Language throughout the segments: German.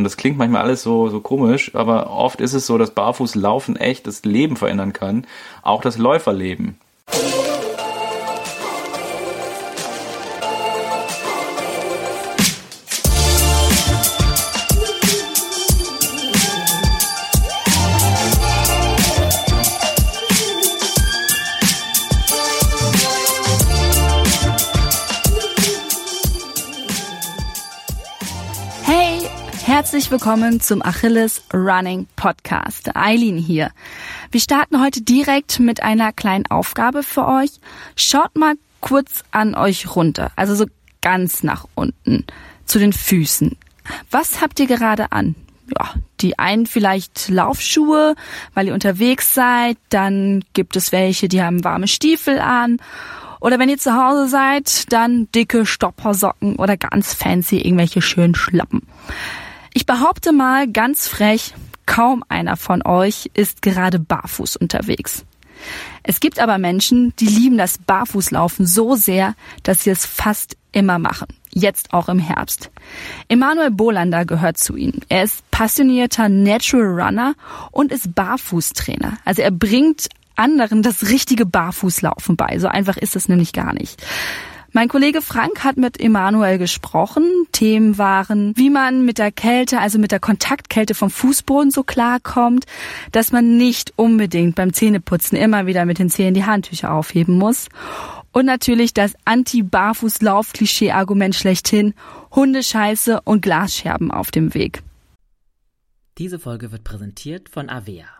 Und das klingt manchmal alles so, so komisch, aber oft ist es so, dass Barfußlaufen echt das Leben verändern kann. Auch das Läuferleben. Willkommen zum Achilles Running Podcast. Eileen hier. Wir starten heute direkt mit einer kleinen Aufgabe für euch. Schaut mal kurz an euch runter, also so ganz nach unten zu den Füßen. Was habt ihr gerade an? Ja, die einen vielleicht Laufschuhe, weil ihr unterwegs seid, dann gibt es welche, die haben warme Stiefel an. Oder wenn ihr zu Hause seid, dann dicke Stoppersocken oder ganz fancy irgendwelche schönen Schlappen. Ich behaupte mal ganz frech, kaum einer von euch ist gerade barfuß unterwegs. Es gibt aber Menschen, die lieben das Barfußlaufen so sehr, dass sie es fast immer machen. Jetzt auch im Herbst. Emanuel Bolander gehört zu ihnen. Er ist passionierter Natural Runner und ist Barfußtrainer. Also er bringt anderen das richtige Barfußlaufen bei. So einfach ist es nämlich gar nicht. Mein Kollege Frank hat mit Emanuel gesprochen. Themen waren, wie man mit der Kälte, also mit der Kontaktkälte vom Fußboden so klarkommt, dass man nicht unbedingt beim Zähneputzen immer wieder mit den Zähnen die Handtücher aufheben muss. Und natürlich das Anti-Barfuß-Lauf-Klischee-Argument schlechthin, Hundescheiße und Glasscherben auf dem Weg. Diese Folge wird präsentiert von Avea.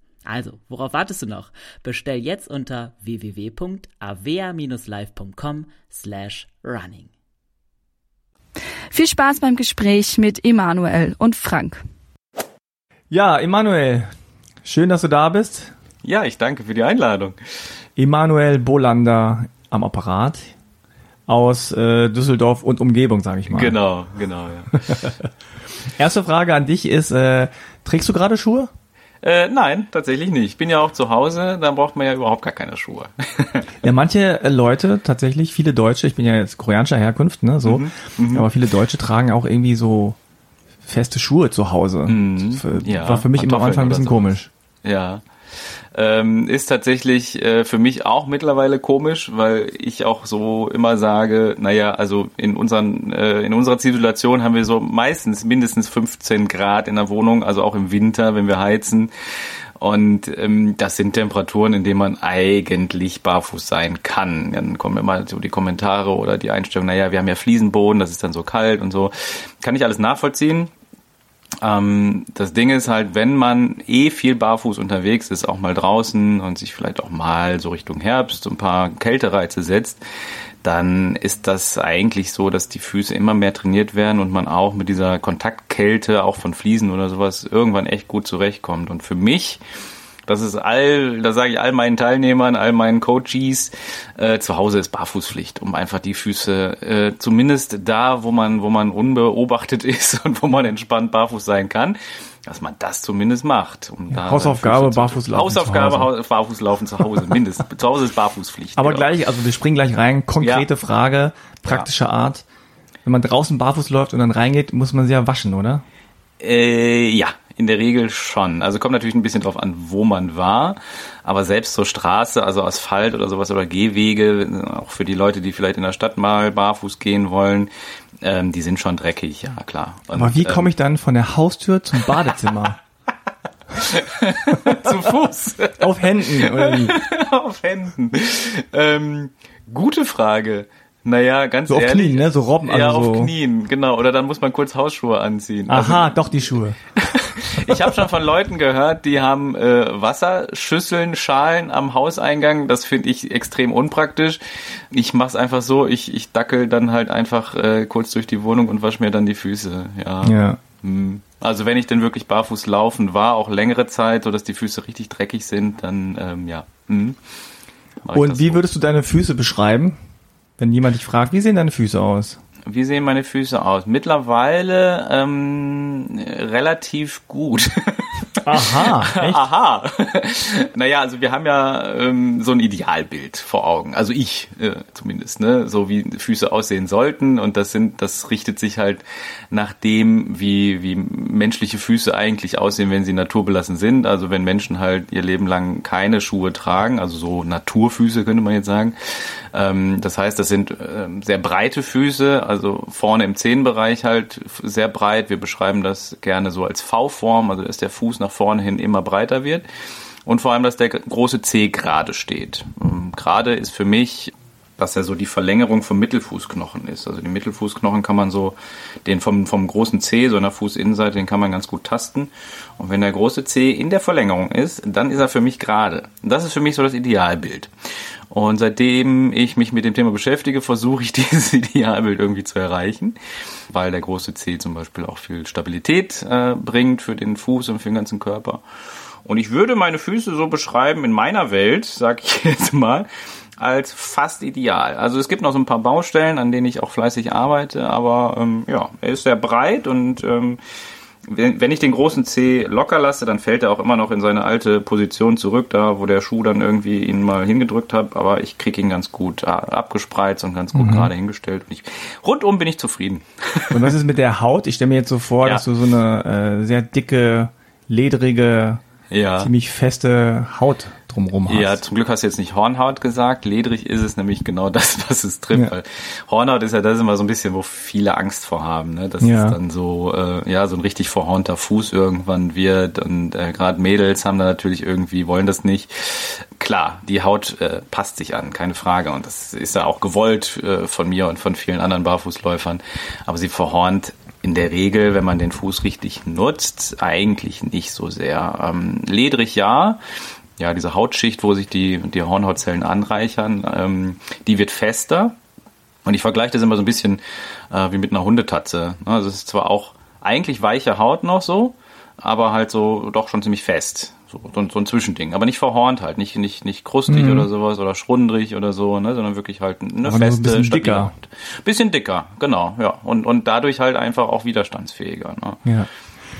Also, worauf wartest du noch? Bestell jetzt unter www.avea-live.com slash running. Viel Spaß beim Gespräch mit Emanuel und Frank. Ja, Emanuel, schön, dass du da bist. Ja, ich danke für die Einladung. Emanuel Bolander am Apparat aus äh, Düsseldorf und Umgebung, sage ich mal. Genau, genau. Ja. Erste Frage an dich ist, äh, trägst du gerade Schuhe? Äh, nein, tatsächlich nicht. Ich bin ja auch zu Hause, dann braucht man ja überhaupt gar keine Schuhe. ja, manche äh, Leute, tatsächlich, viele Deutsche, ich bin ja jetzt koreanischer Herkunft, ne, so, mhm, mhm, aber viele Deutsche tragen auch irgendwie so feste Schuhe zu Hause. Mhm, ja, War für mich immer am Anfang ein bisschen komisch. Ja ähm, ist tatsächlich äh, für mich auch mittlerweile komisch, weil ich auch so immer sage, naja, also in unseren äh, in unserer Zivilisation haben wir so meistens mindestens 15 Grad in der Wohnung, also auch im Winter, wenn wir heizen. Und ähm, das sind Temperaturen, in denen man eigentlich barfuß sein kann. Dann kommen immer so die Kommentare oder die Einstellung, naja, wir haben ja Fliesenboden, das ist dann so kalt und so. Kann ich alles nachvollziehen. Ähm, das Ding ist halt, wenn man eh viel barfuß unterwegs ist, auch mal draußen und sich vielleicht auch mal so Richtung Herbst ein paar Kältereize setzt, dann ist das eigentlich so, dass die Füße immer mehr trainiert werden und man auch mit dieser Kontaktkälte, auch von Fliesen oder sowas, irgendwann echt gut zurechtkommt. Und für mich das ist all, da sage ich all meinen Teilnehmern, all meinen Coaches, äh, zu Hause ist Barfußpflicht, um einfach die Füße äh, zumindest da, wo man, wo man unbeobachtet ist und wo man entspannt barfuß sein kann, dass man das zumindest macht. Um ja, Hausaufgabe, Barfußlaufen. Hausaufgabe, Barfußlaufen zu Hause, mindestens. zu Hause ist Barfußpflicht. Aber genau. gleich, also wir springen gleich rein. Konkrete ja. Frage, praktischer ja. Art. Wenn man draußen barfuß läuft und dann reingeht, muss man sie ja waschen, oder? Äh, ja, in der Regel schon. Also kommt natürlich ein bisschen drauf an, wo man war. Aber selbst so Straße, also Asphalt oder sowas oder Gehwege, auch für die Leute, die vielleicht in der Stadt mal barfuß gehen wollen, ähm, die sind schon dreckig, ja klar. Und, aber wie komme ähm, ich dann von der Haustür zum Badezimmer? Zu Fuß. Auf Händen, oder wie? Auf Händen. Ähm, gute Frage. Naja, ganz so ehrlich. auf Knien, ne? So Robben. Also ja, auf Knien, genau. Oder dann muss man kurz Hausschuhe anziehen. Aha, also, doch die Schuhe. ich habe schon von Leuten gehört, die haben äh, Wasserschüsseln, Schalen am Hauseingang. Das finde ich extrem unpraktisch. Ich mache es einfach so, ich, ich dackel dann halt einfach äh, kurz durch die Wohnung und wasche mir dann die Füße. Ja. ja. Hm. Also wenn ich denn wirklich barfuß laufen war, auch längere Zeit, so dass die Füße richtig dreckig sind, dann ähm, ja. Hm. Und wie so. würdest du deine Füße beschreiben? Wenn jemand dich fragt, wie sehen deine Füße aus? Wie sehen meine Füße aus? Mittlerweile ähm, relativ gut. Aha. Echt? Aha. naja, also wir haben ja ähm, so ein Idealbild vor Augen. Also ich äh, zumindest, ne? So wie Füße aussehen sollten. Und das sind, das richtet sich halt nach dem, wie, wie menschliche Füße eigentlich aussehen, wenn sie naturbelassen sind. Also wenn Menschen halt ihr Leben lang keine Schuhe tragen, also so Naturfüße könnte man jetzt sagen. Ähm, das heißt, das sind ähm, sehr breite Füße, also vorne im Zehenbereich halt sehr breit. Wir beschreiben das gerne so als V-Form, also dass der Fuß nach vorne hin immer breiter wird. Und vor allem, dass der große C gerade steht. Ähm, gerade ist für mich dass er so die Verlängerung vom Mittelfußknochen ist. Also den Mittelfußknochen kann man so, den vom, vom großen C, so in der Fußinnenseite, den kann man ganz gut tasten. Und wenn der große C in der Verlängerung ist, dann ist er für mich gerade. Das ist für mich so das Idealbild. Und seitdem ich mich mit dem Thema beschäftige, versuche ich dieses Idealbild irgendwie zu erreichen, weil der große C zum Beispiel auch viel Stabilität äh, bringt für den Fuß und für den ganzen Körper. Und ich würde meine Füße so beschreiben in meiner Welt, sag ich jetzt mal, als fast ideal. Also es gibt noch so ein paar Baustellen, an denen ich auch fleißig arbeite, aber ähm, ja, er ist sehr breit und ähm, wenn, wenn ich den großen C locker lasse, dann fällt er auch immer noch in seine alte Position zurück, da wo der Schuh dann irgendwie ihn mal hingedrückt hat, aber ich kriege ihn ganz gut äh, abgespreizt und ganz gut mhm. gerade hingestellt. Und ich, rundum bin ich zufrieden. Und was ist mit der Haut? Ich stelle mir jetzt so vor, ja. dass du so eine äh, sehr dicke, ledrige, ja. ziemlich feste Haut drumherum hast. Ja, zum Glück hast du jetzt nicht Hornhaut gesagt. Ledrig ist es nämlich genau das, was es trifft. Ja. Weil Hornhaut ist ja das immer so ein bisschen, wo viele Angst vor haben. Ne? Dass ja. es dann so, äh, ja, so ein richtig verhornter Fuß irgendwann wird. Und äh, gerade Mädels haben da natürlich irgendwie, wollen das nicht. Klar, die Haut äh, passt sich an, keine Frage. Und das ist ja auch gewollt äh, von mir und von vielen anderen Barfußläufern. Aber sie verhornt in der Regel, wenn man den Fuß richtig nutzt, eigentlich nicht so sehr. Ähm, ledrig ja, ja, diese Hautschicht, wo sich die, die Hornhautzellen anreichern, ähm, die wird fester. Und ich vergleiche das immer so ein bisschen äh, wie mit einer Hundetatze. Also es ist zwar auch eigentlich weiche Haut noch so, aber halt so doch schon ziemlich fest. So, so, so ein Zwischending. Aber nicht verhornt halt, nicht, nicht, nicht krustig mhm. oder sowas oder schrundrig oder so, ne, sondern wirklich halt eine aber feste, ein bisschen dicker. Haut. Bisschen dicker, genau, ja. Und, und dadurch halt einfach auch widerstandsfähiger. Ne? Ja.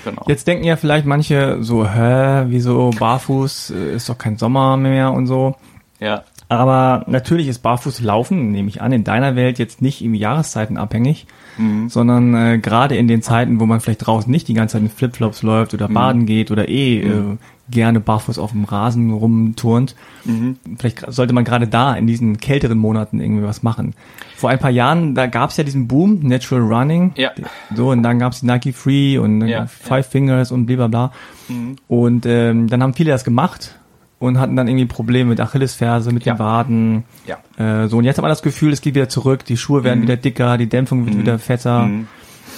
Genau. Jetzt denken ja vielleicht manche so, hä, wieso barfuß, äh, ist doch kein Sommer mehr und so. Ja. Aber natürlich ist barfuß laufen, nehme ich an, in deiner Welt jetzt nicht im Jahreszeiten abhängig, mhm. sondern äh, gerade in den Zeiten, wo man vielleicht draußen nicht die ganze Zeit in Flipflops läuft oder mhm. baden geht oder eh mhm. äh, gerne barfuß auf dem Rasen rumturnt. Mhm. Vielleicht sollte man gerade da in diesen kälteren Monaten irgendwie was machen. Vor ein paar Jahren, da gab es ja diesen Boom, Natural Running. Ja. So, und dann gab es die Nike Free und ja, Five ja. Fingers und blablabla. Mhm. Und ähm, dann haben viele das gemacht und hatten dann irgendwie Probleme mit Achillesferse, mit ja. den Waden. Ja. Äh, so, und jetzt hat man das Gefühl, es geht wieder zurück, die Schuhe werden mhm. wieder dicker, die Dämpfung wird mhm. wieder fetter. Mhm.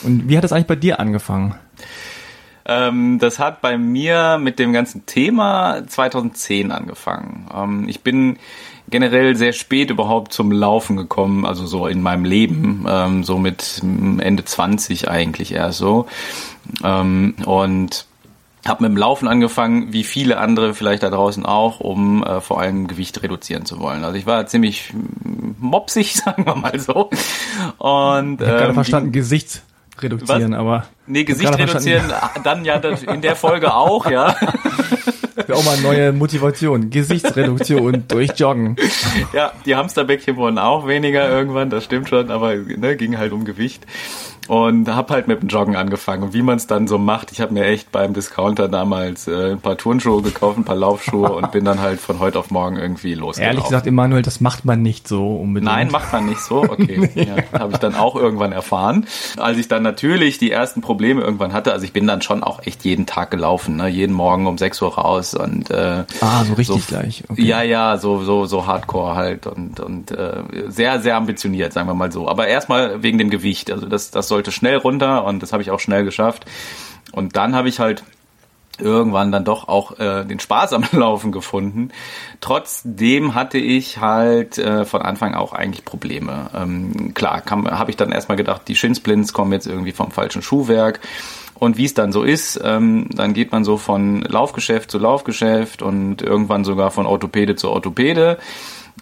Und wie hat das eigentlich bei dir angefangen? Ähm, das hat bei mir mit dem ganzen Thema 2010 angefangen. Ähm, ich bin generell sehr spät überhaupt zum Laufen gekommen, also so in meinem Leben, ähm, so mit Ende 20 eigentlich erst so. Ähm, und habe mit dem Laufen angefangen, wie viele andere vielleicht da draußen auch, um äh, vor allem Gewicht reduzieren zu wollen. Also ich war ziemlich mopsig, sagen wir mal so. Und ich habe ähm, gerade verstanden, Gesicht reduzieren, Was? aber nee, Gesicht reduzieren, dann ja in der Folge auch, ja. Wäre auch mal eine neue Motivation. Gesichtsreduktion durch Joggen. Ja, die Hamsterbäckchen wurden auch weniger irgendwann, das stimmt schon, aber ne, ging halt um Gewicht. Und habe halt mit dem Joggen angefangen. Und wie man es dann so macht, ich habe mir echt beim Discounter damals äh, ein paar Turnschuhe gekauft, ein paar Laufschuhe und bin dann halt von heute auf morgen irgendwie losgelaufen. Ehrlich gesagt, Emanuel, das macht man nicht so unbedingt. Nein, macht man nicht so. Okay, nee. ja, habe ich dann auch irgendwann erfahren. Als ich dann natürlich die ersten Probleme irgendwann hatte, also ich bin dann schon auch echt jeden Tag gelaufen, ne? jeden Morgen um 6 Uhr raus und äh, ah, so richtig so, gleich. Okay. Ja, ja, so so so Hardcore halt und und äh, sehr sehr ambitioniert, sagen wir mal so. Aber erstmal wegen dem Gewicht, also das das sollte schnell runter und das habe ich auch schnell geschafft. Und dann habe ich halt irgendwann dann doch auch äh, den Spaß am Laufen gefunden. Trotzdem hatte ich halt äh, von Anfang auch eigentlich Probleme. Ähm, klar, habe ich dann erstmal gedacht, die Shinsplints kommen jetzt irgendwie vom falschen Schuhwerk. Und wie es dann so ist, ähm, dann geht man so von Laufgeschäft zu Laufgeschäft und irgendwann sogar von Orthopäde zu Orthopäde.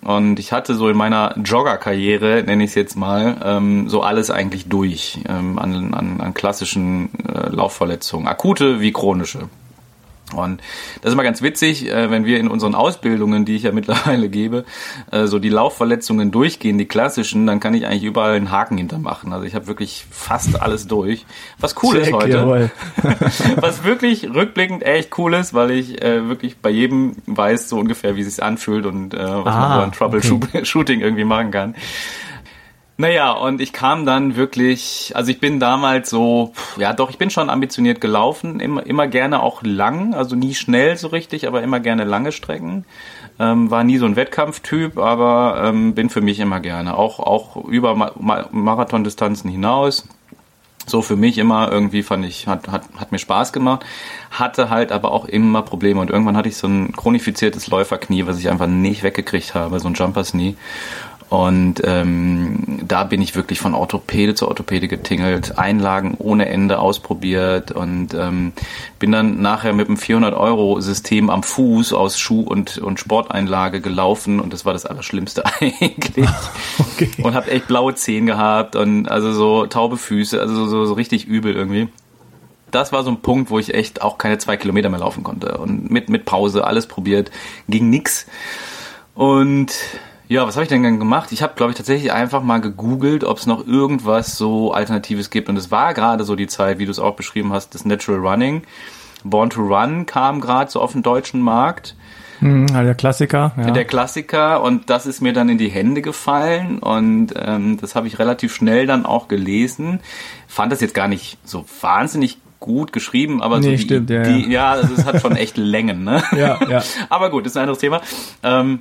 Und ich hatte so in meiner Jogger-Karriere, nenne ich es jetzt mal, ähm, so alles eigentlich durch ähm, an, an, an klassischen äh, Laufverletzungen, akute wie chronische. Und das ist immer ganz witzig, äh, wenn wir in unseren Ausbildungen, die ich ja mittlerweile gebe, äh, so die Laufverletzungen durchgehen, die klassischen, dann kann ich eigentlich überall einen Haken hintermachen. Also ich habe wirklich fast alles durch. Was cool Check, ist heute. was wirklich rückblickend echt cool ist, weil ich äh, wirklich bei jedem weiß so ungefähr, wie es sich anfühlt und äh, was ah, man so an Troubleshooting okay. irgendwie machen kann. Naja, und ich kam dann wirklich, also ich bin damals so, ja doch, ich bin schon ambitioniert gelaufen, immer, immer gerne auch lang, also nie schnell so richtig, aber immer gerne lange Strecken. Ähm, war nie so ein Wettkampftyp, aber ähm, bin für mich immer gerne, auch, auch über Ma Marathondistanzen hinaus. So für mich immer irgendwie fand ich, hat, hat, hat mir Spaß gemacht, hatte halt aber auch immer Probleme und irgendwann hatte ich so ein chronifiziertes Läuferknie, was ich einfach nicht weggekriegt habe, so ein Jumpers Knee. Und ähm, da bin ich wirklich von Orthopäde zu Orthopäde getingelt, Einlagen ohne Ende ausprobiert und ähm, bin dann nachher mit einem 400-Euro-System am Fuß aus Schuh- und, und Sporteinlage gelaufen und das war das Allerschlimmste eigentlich. Okay. Und habe echt blaue Zehen gehabt und also so taube Füße, also so, so richtig übel irgendwie das war so ein Punkt, wo ich echt auch keine zwei Kilometer mehr laufen konnte. Und mit, mit Pause alles probiert, ging nix. Und ja, was habe ich denn dann gemacht? Ich habe, glaube ich, tatsächlich einfach mal gegoogelt, ob es noch irgendwas so Alternatives gibt. Und es war gerade so die Zeit, wie du es auch beschrieben hast, das Natural Running. Born to Run kam gerade so auf den deutschen Markt. Mhm, der Klassiker. Ja. Der Klassiker und das ist mir dann in die Hände gefallen und ähm, das habe ich relativ schnell dann auch gelesen. Fand das jetzt gar nicht so wahnsinnig gut geschrieben, aber nee, so die, stimmt, ja, die, ja, also es hat schon echt Längen, ne? Ja, ja. aber gut, das ist ein anderes Thema. Ähm,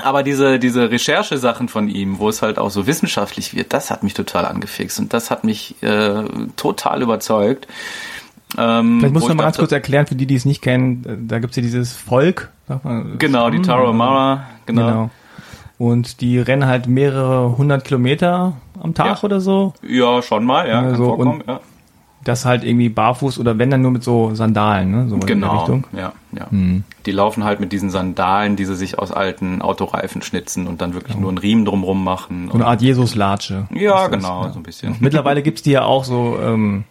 aber diese, diese Recherchesachen von ihm, wo es halt auch so wissenschaftlich wird, das hat mich total angefixt und das hat mich äh, total überzeugt. Ähm, Vielleicht muss man mal ganz kurz erklären, für die, die es nicht kennen, da gibt's ja dieses Volk. Genau, die Tarahumara, genau. genau. Und die rennen halt mehrere hundert Kilometer am Tag ja. oder so. Ja, schon mal, ja. Kann so, vorkommen, ja das halt irgendwie barfuß oder wenn dann nur mit so Sandalen, ne? So genau, in der genau, Richtung. ja, ja. Hm. Die laufen halt mit diesen Sandalen, die sie sich aus alten Autoreifen schnitzen und dann wirklich ja. nur einen Riemen drumrum machen. So eine Art Jesus-Latsche. Ja, genau, ja. so ein bisschen. Mittlerweile gibt's die ja auch so ähm,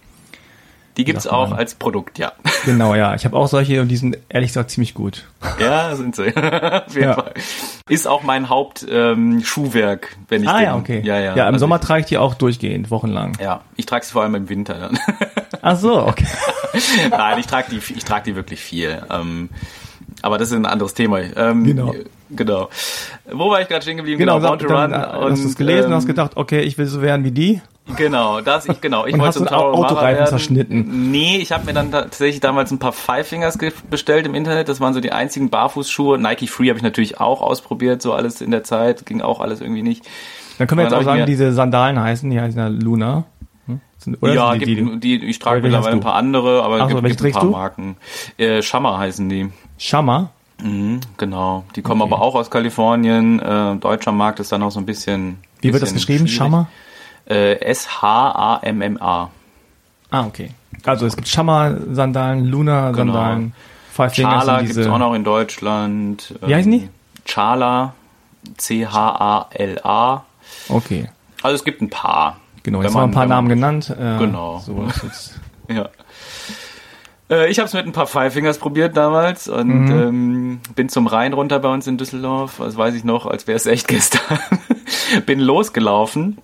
die gibt's auch als Produkt, ja. Genau, ja. Ich habe auch solche und die sind ehrlich gesagt ziemlich gut. Ja, sind sie. Auf jeden ja. Fall. Ist auch mein Hauptschuhwerk, ähm, wenn ich Ah den, ja, okay. Ja, ja. ja im also Sommer trage ich die auch durchgehend, wochenlang. Ja, ich trage sie vor allem im Winter dann. Ach so, okay. Nein, ich trage die, ich trage die wirklich viel. Ähm, aber das ist ein anderes Thema. Ähm, genau. Genau. Wo war ich gerade stehen geblieben? Genau, genau dann, dann hast du es gelesen ähm, und hast gedacht, okay, ich will so werden wie die. Genau, das ich genau. Ich und wollte hast du Autoreifen zerschnitten? Nee, ich habe mir dann tatsächlich damals ein paar Five Fingers bestellt im Internet. Das waren so die einzigen Barfußschuhe. Nike Free habe ich natürlich auch ausprobiert, so alles in der Zeit. Ging auch alles irgendwie nicht. Dann können wir jetzt auch sagen, diese Sandalen heißen, die heißen ja Luna. Hm? Oder ja, die, gibt, die, die, ich trage mittlerweile ein paar andere, aber es gibt, gibt ein paar du? Marken. Äh, Shammer heißen die. Shammer? Mhm, genau. Die kommen okay. aber auch aus Kalifornien. Äh, deutscher Markt ist dann auch so ein bisschen. Wie wird das geschrieben? Shammer? Äh, S-H-A-M-M-A. Ah, okay. Also es gibt Shammer-Sandalen, Luna-Sandalen, genau. Chala gibt es auch noch in Deutschland. Wie heißen die? Chala, C-H-A-L-A. Okay. Also es gibt ein paar. Genau, jetzt haben wir ein paar Namen genannt. Äh, genau. So ja. Äh, ich habe es mit ein paar Five Fingers probiert damals und mhm. ähm, bin zum Rhein runter bei uns in Düsseldorf. Das weiß ich noch, als wäre es echt gestern. bin losgelaufen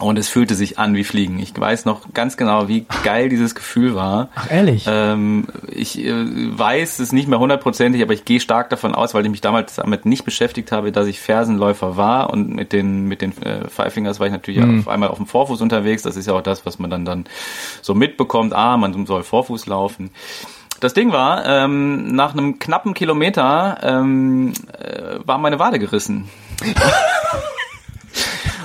Und es fühlte sich an wie Fliegen. Ich weiß noch ganz genau, wie geil dieses Gefühl war. Ach, ehrlich? Ähm, ich äh, weiß es nicht mehr hundertprozentig, aber ich gehe stark davon aus, weil ich mich damals damit nicht beschäftigt habe, dass ich Fersenläufer war und mit den, mit den äh, Five Fingers war ich natürlich mhm. auf einmal auf dem Vorfuß unterwegs. Das ist ja auch das, was man dann, dann so mitbekommt. Ah, man soll Vorfuß laufen. Das Ding war, ähm, nach einem knappen Kilometer ähm, äh, war meine Wade gerissen.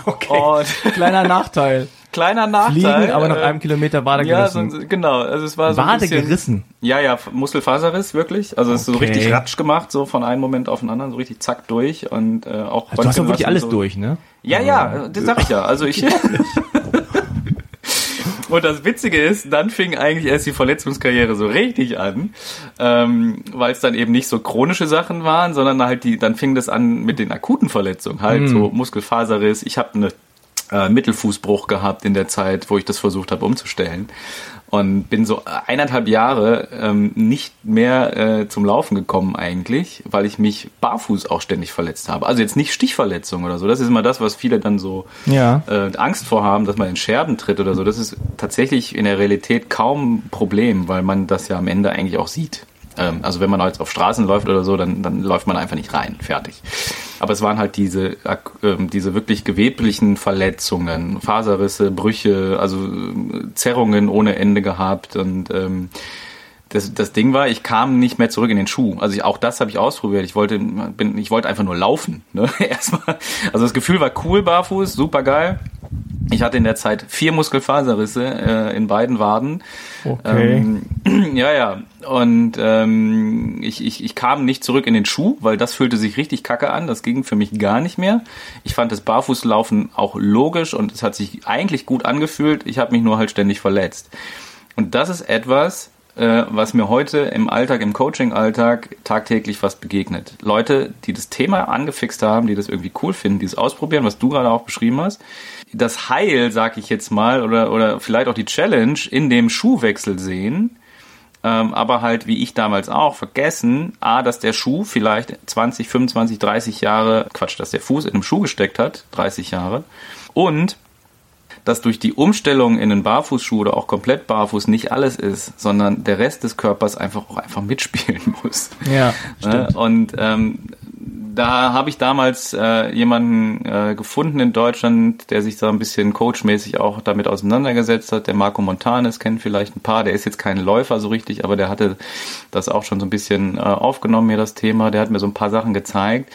Okay. Und Kleiner Nachteil. Kleiner Nachteil. Fliegen, aber nach äh, einem Kilometer Wade gerissen. Ja, so, genau. Also es war so Wade bisschen, gerissen. Ja, ja, Muskelfaserriss wirklich. Also es ist so richtig ratsch gemacht, so von einem Moment auf den anderen, so richtig zack durch und äh, auch. Also du hast doch wirklich alles so. durch, ne? Ja, ja, das sag ich ja. Also ich. Und das Witzige ist, dann fing eigentlich erst die Verletzungskarriere so richtig an, ähm, weil es dann eben nicht so chronische Sachen waren, sondern halt die, dann fing das an mit den akuten Verletzungen, halt mhm. so Muskelfaserriss. Ich habe eine äh, Mittelfußbruch gehabt in der Zeit, wo ich das versucht habe umzustellen und bin so eineinhalb Jahre ähm, nicht mehr äh, zum Laufen gekommen eigentlich, weil ich mich barfuß auch ständig verletzt habe. Also jetzt nicht Stichverletzung oder so. Das ist immer das, was viele dann so ja. äh, Angst vorhaben, dass man in Scherben tritt oder so. Das ist tatsächlich in der Realität kaum ein Problem, weil man das ja am Ende eigentlich auch sieht. Ähm, also wenn man jetzt auf Straßen läuft oder so, dann, dann läuft man einfach nicht rein. Fertig. Aber es waren halt diese, äh, diese wirklich geweblichen Verletzungen, Faserrisse, Brüche, also äh, Zerrungen ohne Ende gehabt und ähm, das, das Ding war, ich kam nicht mehr zurück in den Schuh. Also ich, auch das habe ich ausprobiert. Ich wollte, bin, ich wollte einfach nur laufen. Ne? Erstmal. Also das Gefühl war cool barfuß, super geil. Ich hatte in der Zeit vier Muskelfaserrisse äh, in beiden Waden. Okay. Ähm, ja, ja. Und ähm, ich, ich, ich kam nicht zurück in den Schuh, weil das fühlte sich richtig kacke an. Das ging für mich gar nicht mehr. Ich fand das Barfußlaufen auch logisch und es hat sich eigentlich gut angefühlt. Ich habe mich nur halt ständig verletzt. Und das ist etwas, äh, was mir heute im Alltag, im Coaching-Alltag tagtäglich fast begegnet. Leute, die das Thema angefixt haben, die das irgendwie cool finden, die es ausprobieren, was du gerade auch beschrieben hast das Heil, sag ich jetzt mal, oder, oder vielleicht auch die Challenge in dem Schuhwechsel sehen, ähm, aber halt, wie ich damals auch, vergessen, a, dass der Schuh vielleicht 20, 25, 30 Jahre, Quatsch, dass der Fuß in einem Schuh gesteckt hat, 30 Jahre, und dass durch die Umstellung in einen Barfußschuh oder auch komplett barfuß nicht alles ist, sondern der Rest des Körpers einfach auch einfach mitspielen muss. Ja, stimmt. Und ähm, da habe ich damals äh, jemanden äh, gefunden in Deutschland, der sich da ein bisschen coachmäßig auch damit auseinandergesetzt hat. Der Marco Montanes kennt vielleicht ein paar. Der ist jetzt kein Läufer so richtig, aber der hatte das auch schon so ein bisschen äh, aufgenommen, mir das Thema. Der hat mir so ein paar Sachen gezeigt.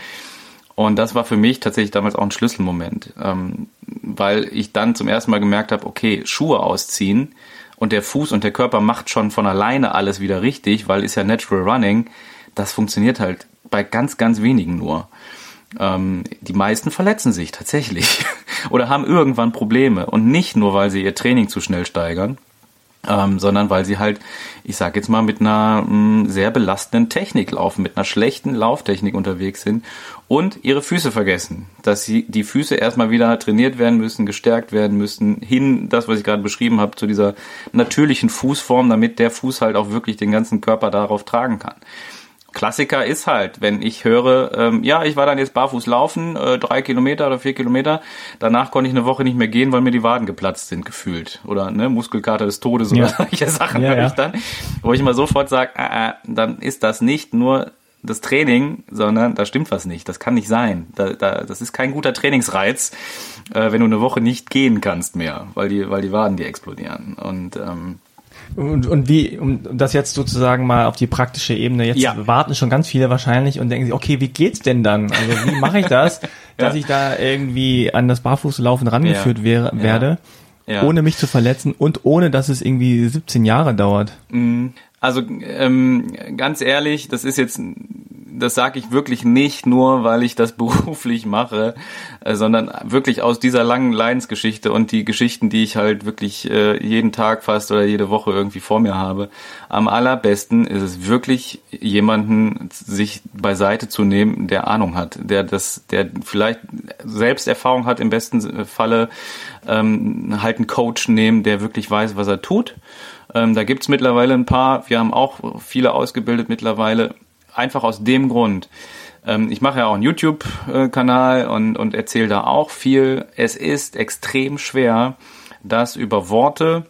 Und das war für mich tatsächlich damals auch ein Schlüsselmoment, ähm, weil ich dann zum ersten Mal gemerkt habe, okay, Schuhe ausziehen und der Fuß und der Körper macht schon von alleine alles wieder richtig, weil ist ja Natural Running. Das funktioniert halt bei ganz, ganz wenigen nur. Ähm, die meisten verletzen sich tatsächlich oder haben irgendwann Probleme und nicht nur, weil sie ihr Training zu schnell steigern, ähm, sondern weil sie halt, ich sag jetzt mal, mit einer mh, mm, sehr belastenden Technik laufen, mit einer schlechten Lauftechnik unterwegs sind und ihre Füße vergessen, dass sie die Füße erstmal wieder trainiert werden müssen, gestärkt werden müssen, hin, das, was ich gerade beschrieben habe, zu dieser natürlichen Fußform, damit der Fuß halt auch wirklich den ganzen Körper darauf tragen kann. Klassiker ist halt, wenn ich höre, ähm, ja, ich war dann jetzt barfuß laufen, äh, drei Kilometer oder vier Kilometer, danach konnte ich eine Woche nicht mehr gehen, weil mir die Waden geplatzt sind, gefühlt. Oder ne, Muskelkater des Todes ja. oder solche Sachen ja, höre ja. ich dann. Wo ich immer sofort sage, äh, äh, dann ist das nicht nur das Training, sondern da stimmt was nicht. Das kann nicht sein. Da, da, das ist kein guter Trainingsreiz, äh, wenn du eine Woche nicht gehen kannst mehr, weil die, weil die Waden dir explodieren. Und ähm, und, und wie, um das jetzt sozusagen mal auf die praktische Ebene, jetzt ja. warten schon ganz viele wahrscheinlich und denken sich, okay, wie geht's denn dann? Also wie mache ich das, dass ja. ich da irgendwie an das Barfußlaufen rangeführt ja. wäre, werde, ohne mich zu verletzen und ohne, dass es irgendwie 17 Jahre dauert? Also ähm, ganz ehrlich, das ist jetzt das sage ich wirklich nicht nur, weil ich das beruflich mache, äh, sondern wirklich aus dieser langen Leidensgeschichte und die Geschichten, die ich halt wirklich äh, jeden Tag fast oder jede Woche irgendwie vor mir habe. Am allerbesten ist es wirklich, jemanden sich beiseite zu nehmen, der Ahnung hat, der das, der vielleicht selbst Erfahrung hat, im besten Falle ähm, halt einen Coach nehmen, der wirklich weiß, was er tut. Ähm, da gibt's mittlerweile ein paar, wir haben auch viele ausgebildet mittlerweile, einfach aus dem Grund, Ähm, ich mache ja auch einen YouTube-Kanal und, und erzähle da auch viel. Es ist extrem schwer, das über Worte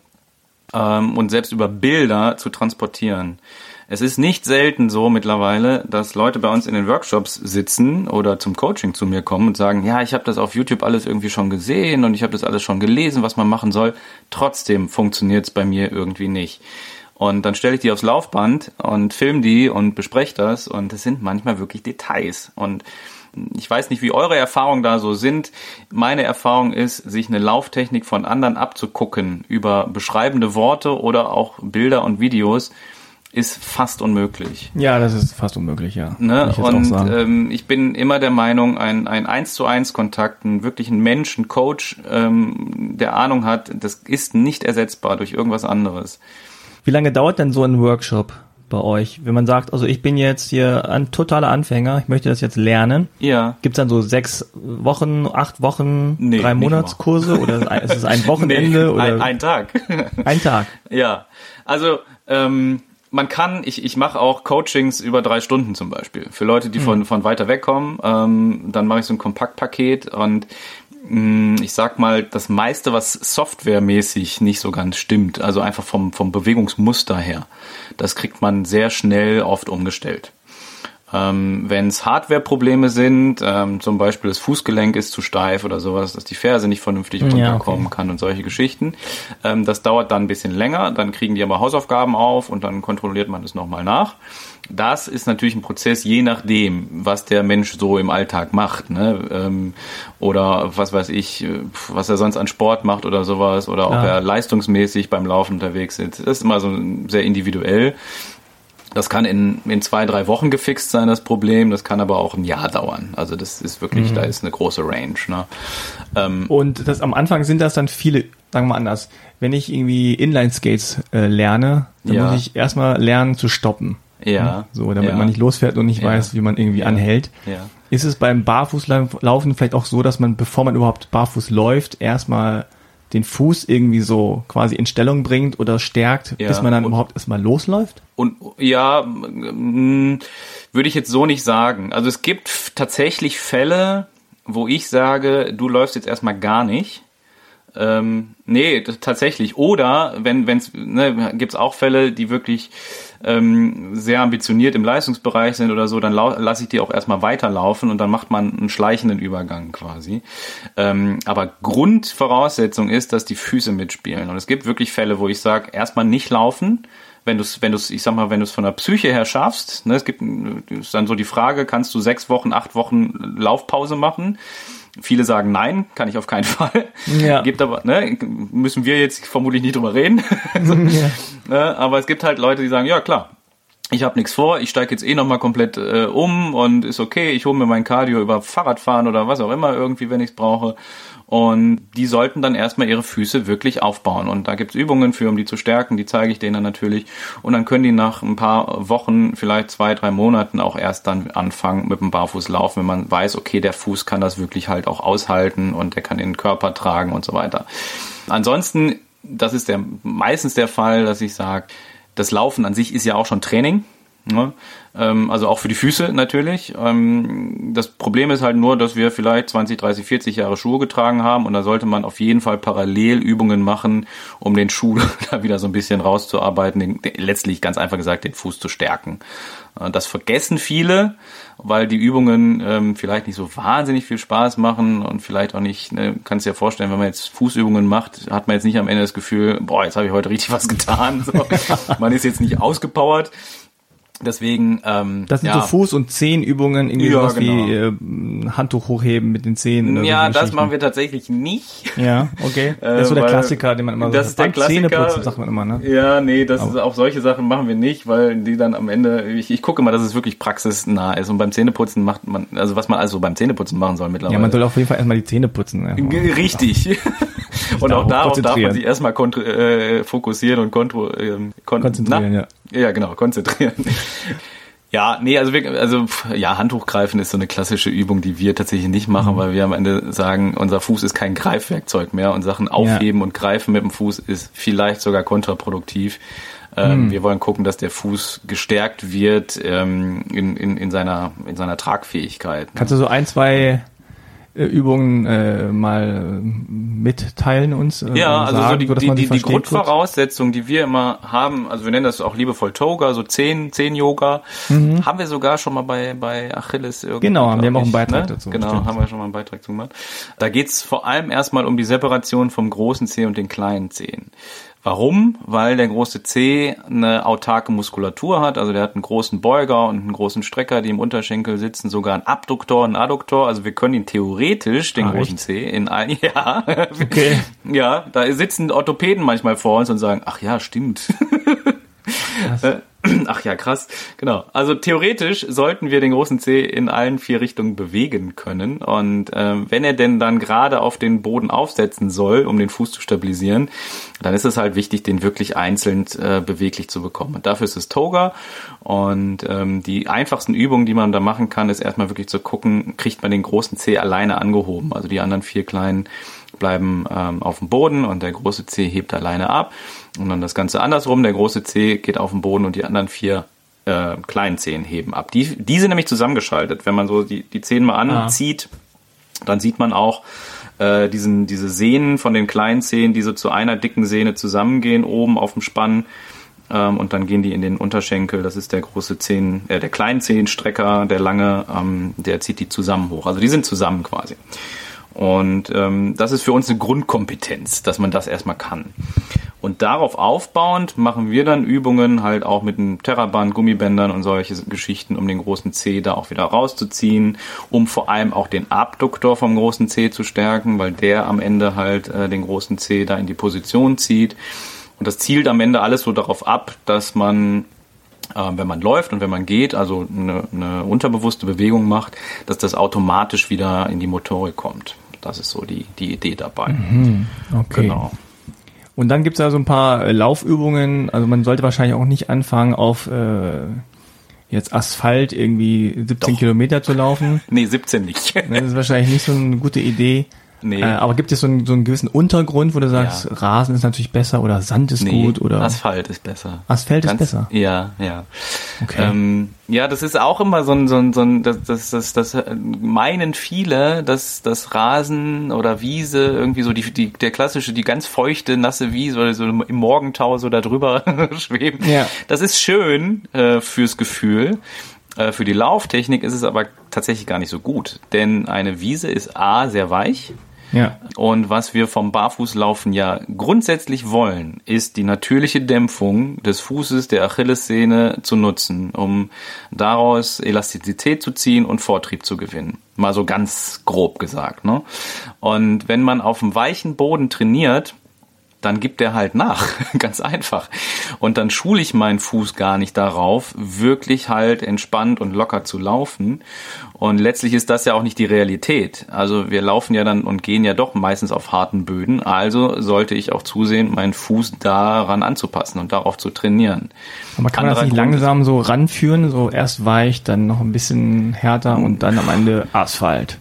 ähm, und selbst über Bilder zu transportieren. Es ist nicht selten so mittlerweile, dass Leute bei uns in den Workshops sitzen oder zum Coaching zu mir kommen und sagen, ja, ich habe das auf YouTube alles irgendwie schon gesehen und ich habe das alles schon gelesen, was man machen soll. Trotzdem funktioniert es bei mir irgendwie nicht. Und dann stelle ich die aufs Laufband und film die und bespreche das und es sind manchmal wirklich Details. Und ich weiß nicht, wie eure Erfahrungen da so sind. Meine Erfahrung ist, sich eine Lauftechnik von anderen abzugucken über beschreibende Worte oder auch Bilder und Videos ist fast unmöglich. Ja, das ist fast unmöglich, ja. Ne? Ich und ähm, ich bin immer der Meinung, ein, ein 1 zu 1 Kontakt, einen wirklichen Menschen, Coach, ähm, der Ahnung hat, das ist nicht ersetzbar durch irgendwas anderes. Wie lange dauert denn so ein Workshop bei euch? Wenn man sagt, also ich bin jetzt hier ein totaler Anfänger, ich möchte das jetzt lernen. Ja. Gibt es dann so sechs Wochen, acht Wochen, nee, drei Monatskurse oder ist es ein Wochenende? nee, oder? Ein, ein Tag. ein Tag. Ja. Also ähm, man kann, ich, ich mache auch Coachings über drei Stunden zum Beispiel. Für Leute, die von, mhm. von weiter weg kommen, ähm, dann mache ich so ein Kompaktpaket und mh, mm, ich sag mal, das meiste, was softwaremäßig nicht so ganz stimmt, also einfach vom, vom Bewegungsmuster her, das kriegt man sehr schnell oft umgestellt. Ähm, Wenn es Hardware-Probleme sind, ähm, zum Beispiel das Fußgelenk ist zu steif oder sowas, dass die Ferse nicht vernünftig runterkommen ja, okay. kann und solche Geschichten, ähm, das dauert dann ein bisschen länger. Dann kriegen die aber Hausaufgaben auf und dann kontrolliert man das nochmal nach. Das ist natürlich ein Prozess, je nachdem, was der Mensch so im Alltag macht, ne? Ähm, oder was weiß ich, was er sonst an Sport macht oder sowas, oder ja. ob er leistungsmäßig beim Laufen unterwegs ist. Das ist immer so sehr individuell. Das kann in, in zwei, drei Wochen gefixt sein, das Problem. Das kann aber auch ein Jahr dauern. Also das ist wirklich, mhm. da ist eine große Range. Ne? Ähm, und das am Anfang sind das dann viele, sagen wir mal anders. Wenn ich irgendwie Inline-Skates äh, lerne, dann ja. muss ich erstmal lernen zu stoppen. Ja. Ne? So, damit ja. man nicht losfährt und nicht ja. weiß, wie man irgendwie ja. anhält. Ja. Ist es beim Barfußlaufen vielleicht auch so, dass man, bevor man überhaupt barfuß läuft, erstmal den Fuß irgendwie so quasi in Stellung bringt oder stärkt, ja, bis man dann überhaupt erstmal losläuft? Und ja, mm, würde ich jetzt so nicht sagen. Also es gibt tatsächlich Fälle, wo ich sage, du läufst jetzt erstmal gar nicht. Ähm, nee, tatsächlich. Oder wenn es ne, gibt es auch Fälle, die wirklich ähm, sehr ambitioniert im Leistungsbereich sind oder so, dann lasse ich die auch erstmal weiterlaufen und dann macht man einen schleichenden Übergang quasi. Ähm, aber Grundvoraussetzung ist, dass die Füße mitspielen. Und es gibt wirklich Fälle, wo ich sage, erstmal nicht laufen, wenn du es, wenn du ich sag mal, wenn du es von der Psyche her schaffst, ne, es gibt ist dann so die Frage, kannst du sechs Wochen, acht Wochen Laufpause machen? Viele sagen nein, kann ich auf keinen Fall. Ja. Gibt aber, ne, müssen wir jetzt vermutlich nicht drüber reden. ja. ne, aber es gibt halt Leute, die sagen, ja klar, ich habe nichts vor, ich steige jetzt eh nochmal komplett äh, um und ist okay, ich hole mir mein Cardio über Fahrradfahren oder was auch immer irgendwie, wenn ich es brauche. Und die sollten dann erstmal ihre Füße wirklich aufbauen. Und da gibt's Übungen für, um die zu stärken, die zeige ich denen dann natürlich. Und dann können die nach ein paar Wochen, vielleicht zwei, drei Monaten auch erst dann anfangen mit dem Barfußlaufen, wenn man weiß, okay, der Fuß kann das wirklich halt auch aushalten und der kann den Körper tragen und so weiter. Ansonsten, das ist der meistens der Fall, dass ich sage, das Laufen an sich ist ja auch schon Training. Ne? Ähm, also auch für die Füße natürlich. Ähm, das Problem ist halt nur, dass wir vielleicht 20, 30, 40 Jahre Schuhe getragen haben und da sollte man auf jeden Fall parallel Übungen machen, um den Schuh da wieder so ein bisschen rauszuarbeiten, den, letztlich ganz einfach gesagt den Fuß zu stärken. Äh, das vergessen viele, weil die Übungen ähm, vielleicht nicht so wahnsinnig viel Spaß machen und vielleicht auch nicht, ne, kannst dir ja vorstellen, wenn man jetzt Fußübungen macht, hat man jetzt nicht am Ende das Gefühl, boah, jetzt habe ich heute richtig was getan. So. man ist jetzt nicht ausgepowert. Deswegen, ähm, das sind ja. so Fuß- und Zehenübungen, irgendwie ja, sowas genau. wie äh, Handtuch hochheben mit den Zehen. Ja, das machen wir tatsächlich nicht. Ja, okay. Das ist so der Klassiker, den man immer das so sagt. Das ist der Klassiker. sagt man immer, ne? Ja, nee, das ist auch solche Sachen machen wir nicht, weil die dann am Ende, ich, ich gucke mal, dass es wirklich praxisnah ist. Und beim Zähneputzen macht man, also was man also beim Zähneputzen machen soll mittlerweile. Ja, man soll auf jeden Fall erstmal die Zähne putzen. Ja. Richtig. und auch darauf darf man sich erstmal äh, fokussieren und kontro äh, kon konzentrieren, na? ja. Ja, genau, konzentrieren. Ja, nee, also, wir, also ja, Handtuch greifen ist so eine klassische Übung, die wir tatsächlich nicht machen, mhm. weil wir am Ende sagen, unser Fuß ist kein Greifwerkzeug mehr und Sachen aufheben ja. und greifen mit dem Fuß ist vielleicht sogar kontraproduktiv. Ähm, mhm. Wir wollen gucken, dass der Fuß gestärkt wird ähm, in, in, in, seiner, in seiner Tragfähigkeit. Kannst du so ein, zwei Übungen äh, mal mitteilen uns? Äh, ja, also sagen, so die, so, die, die, die Grundvoraussetzung, die wir immer haben, also wir nennen das auch liebevoll Toga, so zehn, zehn Yoga, mhm. haben wir sogar schon mal bei, bei Achilles irgendwie. Genau, wir haben auch einen Beitrag ne? dazu. Genau, stimmt. haben wir schon mal einen Beitrag zu gemacht. Da geht's vor allem erstmal um die Separation vom großen Zeh und den kleinen Zehen. Warum? Weil der große C eine autarke Muskulatur hat, also der hat einen großen Beuger und einen großen Strecker, die im Unterschenkel sitzen, sogar einen Abduktor, einen Adduktor, also wir können ihn theoretisch, den ah, großen echt? C, in ein, ja, okay. ja, da sitzen Orthopäden manchmal vor uns und sagen, ach ja, stimmt. Ach ja, krass. Genau. Also theoretisch sollten wir den großen C in allen vier Richtungen bewegen können. Und ähm, wenn er denn dann gerade auf den Boden aufsetzen soll, um den Fuß zu stabilisieren, dann ist es halt wichtig, den wirklich einzeln äh, beweglich zu bekommen. Und dafür ist es Toga. Und ähm, die einfachsten Übungen, die man da machen kann, ist erstmal wirklich zu gucken, kriegt man den großen C alleine angehoben. Also die anderen vier kleinen bleiben ähm, auf dem Boden und der große C hebt alleine ab. Und dann das Ganze andersrum, der große C geht auf den Boden und die anderen vier äh, kleinen Zehen heben ab. Die, die sind nämlich zusammengeschaltet. Wenn man so die, die Zehen mal anzieht, ah. dann sieht man auch äh, diesen, diese Sehnen von den kleinen Zehen, die so zu einer dicken Sehne zusammengehen, oben auf dem Spann. Ähm, und dann gehen die in den Unterschenkel. Das ist der große Zehen, äh, der kleinen Zehenstrecker, der lange, ähm, der zieht die zusammen hoch. Also die sind zusammen quasi. Und ähm, das ist für uns eine Grundkompetenz, dass man das erstmal kann. Und darauf aufbauend machen wir dann Übungen halt auch mit einem Terraband, Gummibändern und solche Geschichten, um den großen C da auch wieder rauszuziehen, um vor allem auch den Abduktor vom großen C zu stärken, weil der am Ende halt äh, den großen C da in die Position zieht. Und das zielt am Ende alles so darauf ab, dass man äh, wenn man läuft und wenn man geht, also eine, eine unterbewusste Bewegung macht, dass das automatisch wieder in die Motorik kommt. Das ist so die, die Idee dabei. Mhm, okay. Genau. Und dann gibt es da so ein paar äh, Laufübungen. Also man sollte wahrscheinlich auch nicht anfangen auf äh, jetzt Asphalt irgendwie 17 Doch. Kilometer zu laufen. Nee, 17 nicht. Das ist wahrscheinlich nicht so eine gute Idee. Nee. Äh, aber gibt es so einen, so einen gewissen Untergrund, wo du sagst, ja. Rasen ist natürlich besser oder Sand ist nee, gut oder Asphalt ist besser. Asphalt Ganz, ist besser. Ja, ja. Okay. Ähm, ja, das ist auch immer so ein, so ein, so ein das, das, das, das meinen viele, dass das Rasen oder Wiese irgendwie so die, die der klassische, die ganz feuchte, nasse Wiese oder so im Morgentau so da drüber schweben. Ja. Das ist schön äh, fürs Gefühl. Äh, für die Lauftechnik ist es aber tatsächlich gar nicht so gut, denn eine Wiese ist A sehr weich, ja. Und was wir vom Barfußlaufen ja grundsätzlich wollen, ist die natürliche Dämpfung des Fußes, der Achillessehne zu nutzen, um daraus Elastizität zu ziehen und Vortrieb zu gewinnen. Mal so ganz grob gesagt. Ne? Und wenn man auf dem weichen Boden trainiert, dann gibt er halt nach. Ganz einfach. Und dann schule ich meinen Fuß gar nicht darauf, wirklich halt entspannt und locker zu laufen. Und letztlich ist das ja auch nicht die Realität. Also wir laufen ja dann und gehen ja doch meistens auf harten Böden. Also sollte ich auch zusehen, meinen Fuß daran anzupassen und darauf zu trainieren. Aber kann man das nicht langsam so ranführen, so erst weich, dann noch ein bisschen härter und dann am Ende Asphalt?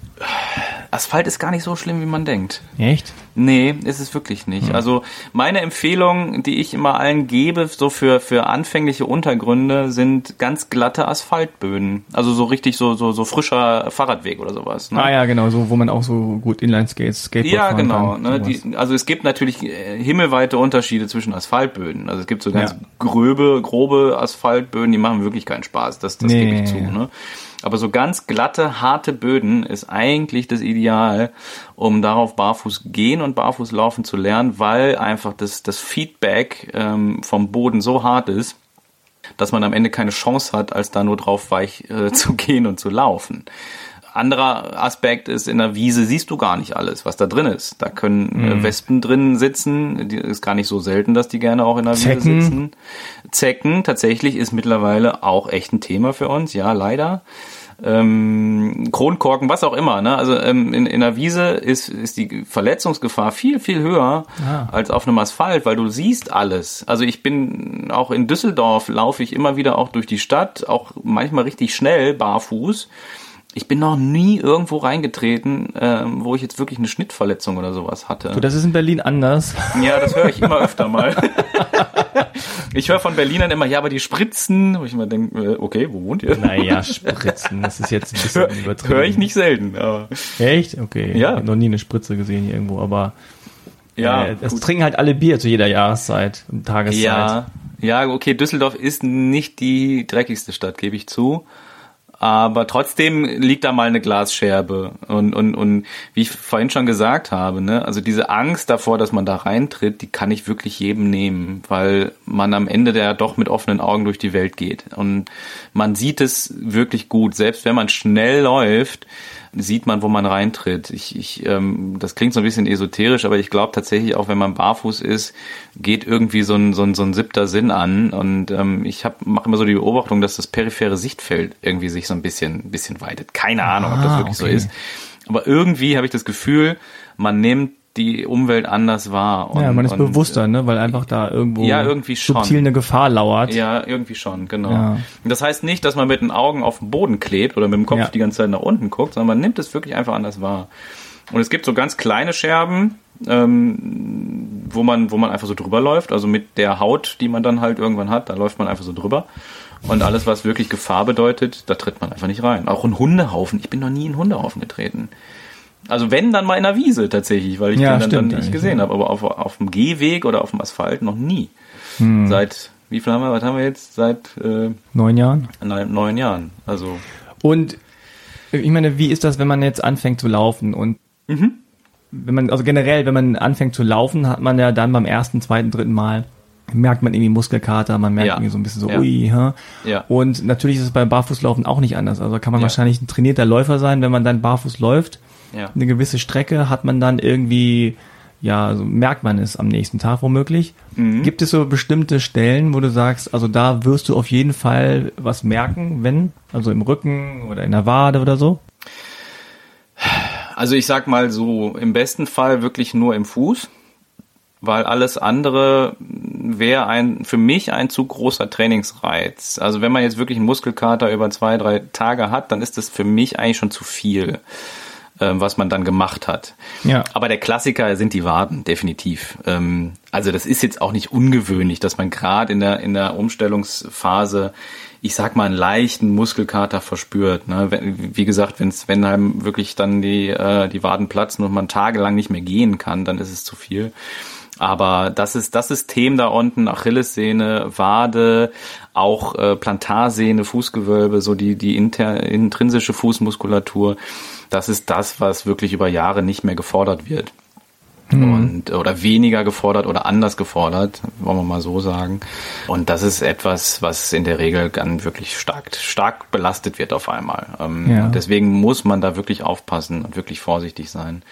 Asphalt ist gar nicht so schlimm, wie man denkt. Echt? Nee, ist es wirklich nicht. Hm. Also meine Empfehlung, die ich immer allen gebe, so für, für anfängliche Untergründe, sind ganz glatte Asphaltböden. Also so richtig so, so, so frischer Fahrradweg oder sowas. Ne? Ah ja, genau, so wo man auch so gut Inline-Skates, Skateboard Ja, genau. Ne, die, also es gibt natürlich äh, himmelweite Unterschiede zwischen Asphaltböden. Also es gibt so ganz ja. gröbe, grobe Asphaltböden, die machen wirklich keinen Spaß. Das, das nee. gebe ich zu. Ne? Aber so ganz glatte, harte Böden ist eigentlich das Ideal, um darauf barfuß gehen und barfuß laufen zu lernen, weil einfach das, das Feedback ähm, vom Boden so hart ist, dass man am Ende keine Chance hat, als da nur drauf weich äh, zu gehen und zu laufen. Anderer Aspekt ist, in der Wiese siehst du gar nicht alles, was da drin ist. Da können äh, mhm. Wespen drin sitzen. Die ist gar nicht so selten, dass die gerne auch in der Zecken. Wiese sitzen. Zecken tatsächlich ist mittlerweile auch echt ein Thema für uns. Ja, leider ähm, Kronkorken, was auch immer. Ne? Also ähm, in, in der Wiese ist, ist die Verletzungsgefahr viel, viel höher ah. als auf einem Asphalt, weil du siehst alles. Also ich bin auch in Düsseldorf, laufe ich immer wieder auch durch die Stadt, auch manchmal richtig schnell, barfuß. Ich bin noch nie irgendwo reingetreten, ähm, wo ich jetzt wirklich eine Schnittverletzung oder sowas hatte. Du, das ist in Berlin anders. Ja, das höre ich immer öfter mal. ich höre von Berlinern immer, ja, aber die Spritzen, wo ich immer denke, äh, okay, wo wohnt ihr? Naja, Spritzen, das ist jetzt ein bisschen übertrieben. Höre ich nicht selten. Aber Echt? Okay. Ja. Ich habe noch nie eine Spritze gesehen hier irgendwo, aber ja, äh, es trinken halt alle Bier zu jeder Jahreszeit und Tageszeit. Ja, ja, okay, Düsseldorf ist nicht die dreckigste Stadt, gebe ich zu. Aber trotzdem liegt da mal eine Glasscherbe. Und, und, und wie ich vorhin schon gesagt habe, ne, also diese Angst davor, dass man da reintritt, die kann ich wirklich jedem nehmen, weil man am Ende der doch mit offenen Augen durch die Welt geht. Und man sieht es wirklich gut. Selbst wenn man schnell läuft, sieht man, wo man reintritt. Ich, ich, ähm, das klingt so ein bisschen esoterisch, aber ich glaube tatsächlich, auch wenn man barfuß ist, geht irgendwie so ein, so ein, so ein siebter Sinn an. Und ähm, ich mache immer so die Beobachtung, dass das periphere Sichtfeld irgendwie sich so ein bisschen, bisschen weitet. Keine Ahnung, ah, ob das ah, wirklich okay. so ist. Aber irgendwie habe ich das Gefühl, man nimmt die Umwelt anders wahr. Und, ja, man ist und, bewusster, ne, weil einfach da irgendwo ja, irgendwie schon. subtil eine Gefahr lauert. Ja, irgendwie schon, genau. Ja. Das heißt nicht, dass man mit den Augen auf dem Boden klebt oder mit dem Kopf ja. die ganze Zeit nach unten guckt, sondern man nimmt es wirklich einfach anders wahr. Und es gibt so ganz kleine Scherben, ähm, wo man, wo man einfach so drüber läuft, also mit der Haut, die man dann halt irgendwann hat, da läuft man einfach so drüber. Und alles, was wirklich Gefahr bedeutet, da tritt man einfach nicht rein. Auch ein Hundehaufen. Ich bin noch nie in einen Hundehaufen getreten. Also wenn, dann mal in der Wiese tatsächlich, weil ich ja, den dann, dann nicht gesehen ja. habe. Aber auf, auf dem Gehweg oder auf dem Asphalt noch nie. Hm. Seit, wie viel haben wir, was haben wir jetzt? Seit äh, neun Jahren? Nein, neun Jahren. Also. Und ich meine, wie ist das, wenn man jetzt anfängt zu laufen und mhm. wenn man, also generell, wenn man anfängt zu laufen, hat man ja dann beim ersten, zweiten, dritten Mal merkt man irgendwie Muskelkater, man merkt ja. irgendwie so ein bisschen so, ja. ui, ha. Ja. Und natürlich ist es beim Barfußlaufen auch nicht anders. Also kann man ja. wahrscheinlich ein trainierter Läufer sein, wenn man dann barfuß läuft ja. eine gewisse Strecke hat man dann irgendwie, ja, also merkt man es am nächsten Tag womöglich. Mhm. Gibt es so bestimmte Stellen, wo du sagst, also da wirst du auf jeden Fall was merken, wenn, also im Rücken oder in der Wade oder so? Also ich sag mal so, im besten Fall wirklich nur im Fuß, weil alles andere wäre ein für mich ein zu großer Trainingsreiz. Also wenn man jetzt wirklich einen Muskelkater über zwei, drei Tage hat, dann ist das für mich eigentlich schon zu viel. Ähm, was man dann gemacht hat. Ja. Aber der Klassiker sind die Waden, definitiv. Ähm, also das ist jetzt auch nicht ungewöhnlich, dass man gerade in der, in der Umstellungsphase, ich sag mal, einen leichten Muskelkater verspürt. Ne? Wie gesagt, wenn's, wenn einem wirklich dann die, äh, die Waden platzen und man tagelang nicht mehr gehen kann, dann ist es zu viel. Aber das ist das System da unten, Achillessehne, Wade, auch äh, Plantarsehne, Fußgewölbe, so die, die inter, intrinsische Fußmuskulatur, das ist das, was wirklich über Jahre nicht mehr gefordert wird. Mhm. Und, oder weniger gefordert oder anders gefordert, wollen wir mal so sagen. Und das ist etwas, was in der Regel dann wirklich stark, stark belastet wird auf einmal. Ähm, ja. deswegen muss man da wirklich aufpassen und wirklich vorsichtig sein.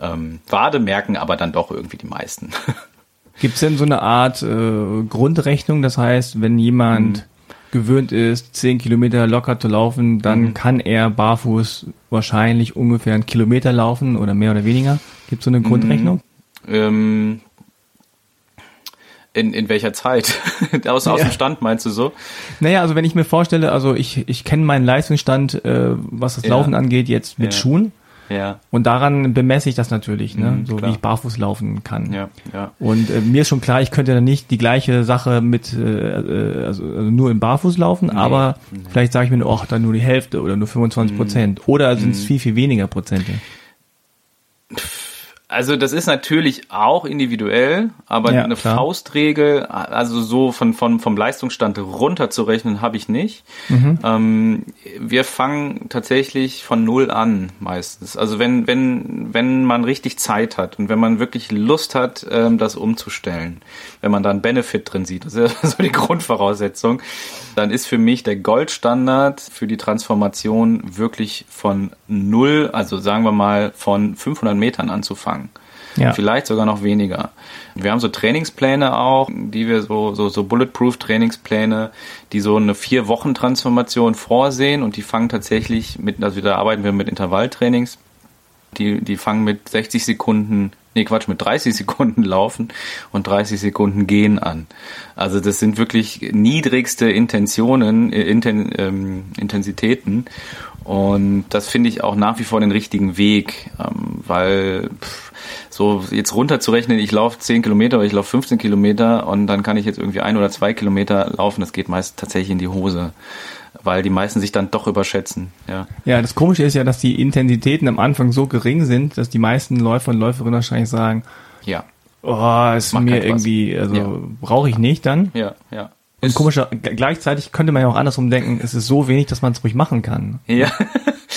Ähm, Wade merken aber dann doch irgendwie die meisten. Gibt es denn so eine Art äh, Grundrechnung? Das heißt, wenn jemand mhm gewöhnt ist, zehn Kilometer locker zu laufen, dann mhm. kann er barfuß wahrscheinlich ungefähr einen Kilometer laufen oder mehr oder weniger. Gibt es so eine mhm. Grundrechnung? Ähm, in, in welcher Zeit? aus, ja. aus dem Stand meinst du so? Naja, also wenn ich mir vorstelle, also ich, ich kenne meinen Leistungsstand, äh, was das Laufen ja. angeht, jetzt mit ja. Schuhen. Ja. Und daran bemesse ich das natürlich, ne? Mhm, so klar. wie ich barfuß laufen kann. Ja, ja. Und äh, mir ist schon klar, ich könnte dann nicht die gleiche Sache mit äh, äh also, also nur im Barfuß laufen, nee, aber nee. vielleicht sage ich mir, ach, dann nur die Hälfte oder nur 25 Prozent. Mhm. Oder sind es mhm. viel, viel weniger Prozente? Also das ist natürlich auch individuell, aber ja, eine klar. Faustregel, also so von, von vom Leistungsstand runterzurechnen, habe ich nicht. Mhm. Ähm, wir fangen tatsächlich von null an meistens. Also wenn wenn wenn man richtig Zeit hat und wenn man wirklich Lust hat, ähm, das umzustellen, wenn man da einen Benefit drin sieht, das ist ja so die Grundvoraussetzung, dann ist für mich der Goldstandard für die Transformation wirklich von null, also sagen wir mal von 500 Metern anzufangen. Ja. Vielleicht sogar noch weniger. Wir haben so Trainingspläne auch, die wir so, so, so Bulletproof Trainingspläne, die so eine vier Wochen Transformation vorsehen und die fangen tatsächlich mit, also da arbeiten wir mit Intervalltrainings. Die, die fangen mit 60 Sekunden nee Quatsch, mit 30 Sekunden laufen und 30 Sekunden gehen an. Also das sind wirklich niedrigste Intentionen, äh, Inten, ähm, Intensitäten Und das finde ich auch nach wie vor den richtigen Weg, ähm, weil pff, so jetzt runterzurechnen, ich laufe 10 Kilometer oder ich laufe 15 Kilometer und dann kann ich jetzt irgendwie ein oder zwei Kilometer laufen, das geht meist tatsächlich in die Hose weil die meisten sich dann doch überschätzen. Ja. ja, das Komische ist ja, dass die Intensitäten am Anfang so gering sind, dass die meisten Läufer und Läuferinnen wahrscheinlich sagen, ja, oh, ist Macht mir irgendwie, also ja. brauche ich nicht dann. Ja, ja. Und komischer, gleichzeitig könnte man ja auch andersrum denken, es ist so wenig, dass man es ruhig machen kann. Ja.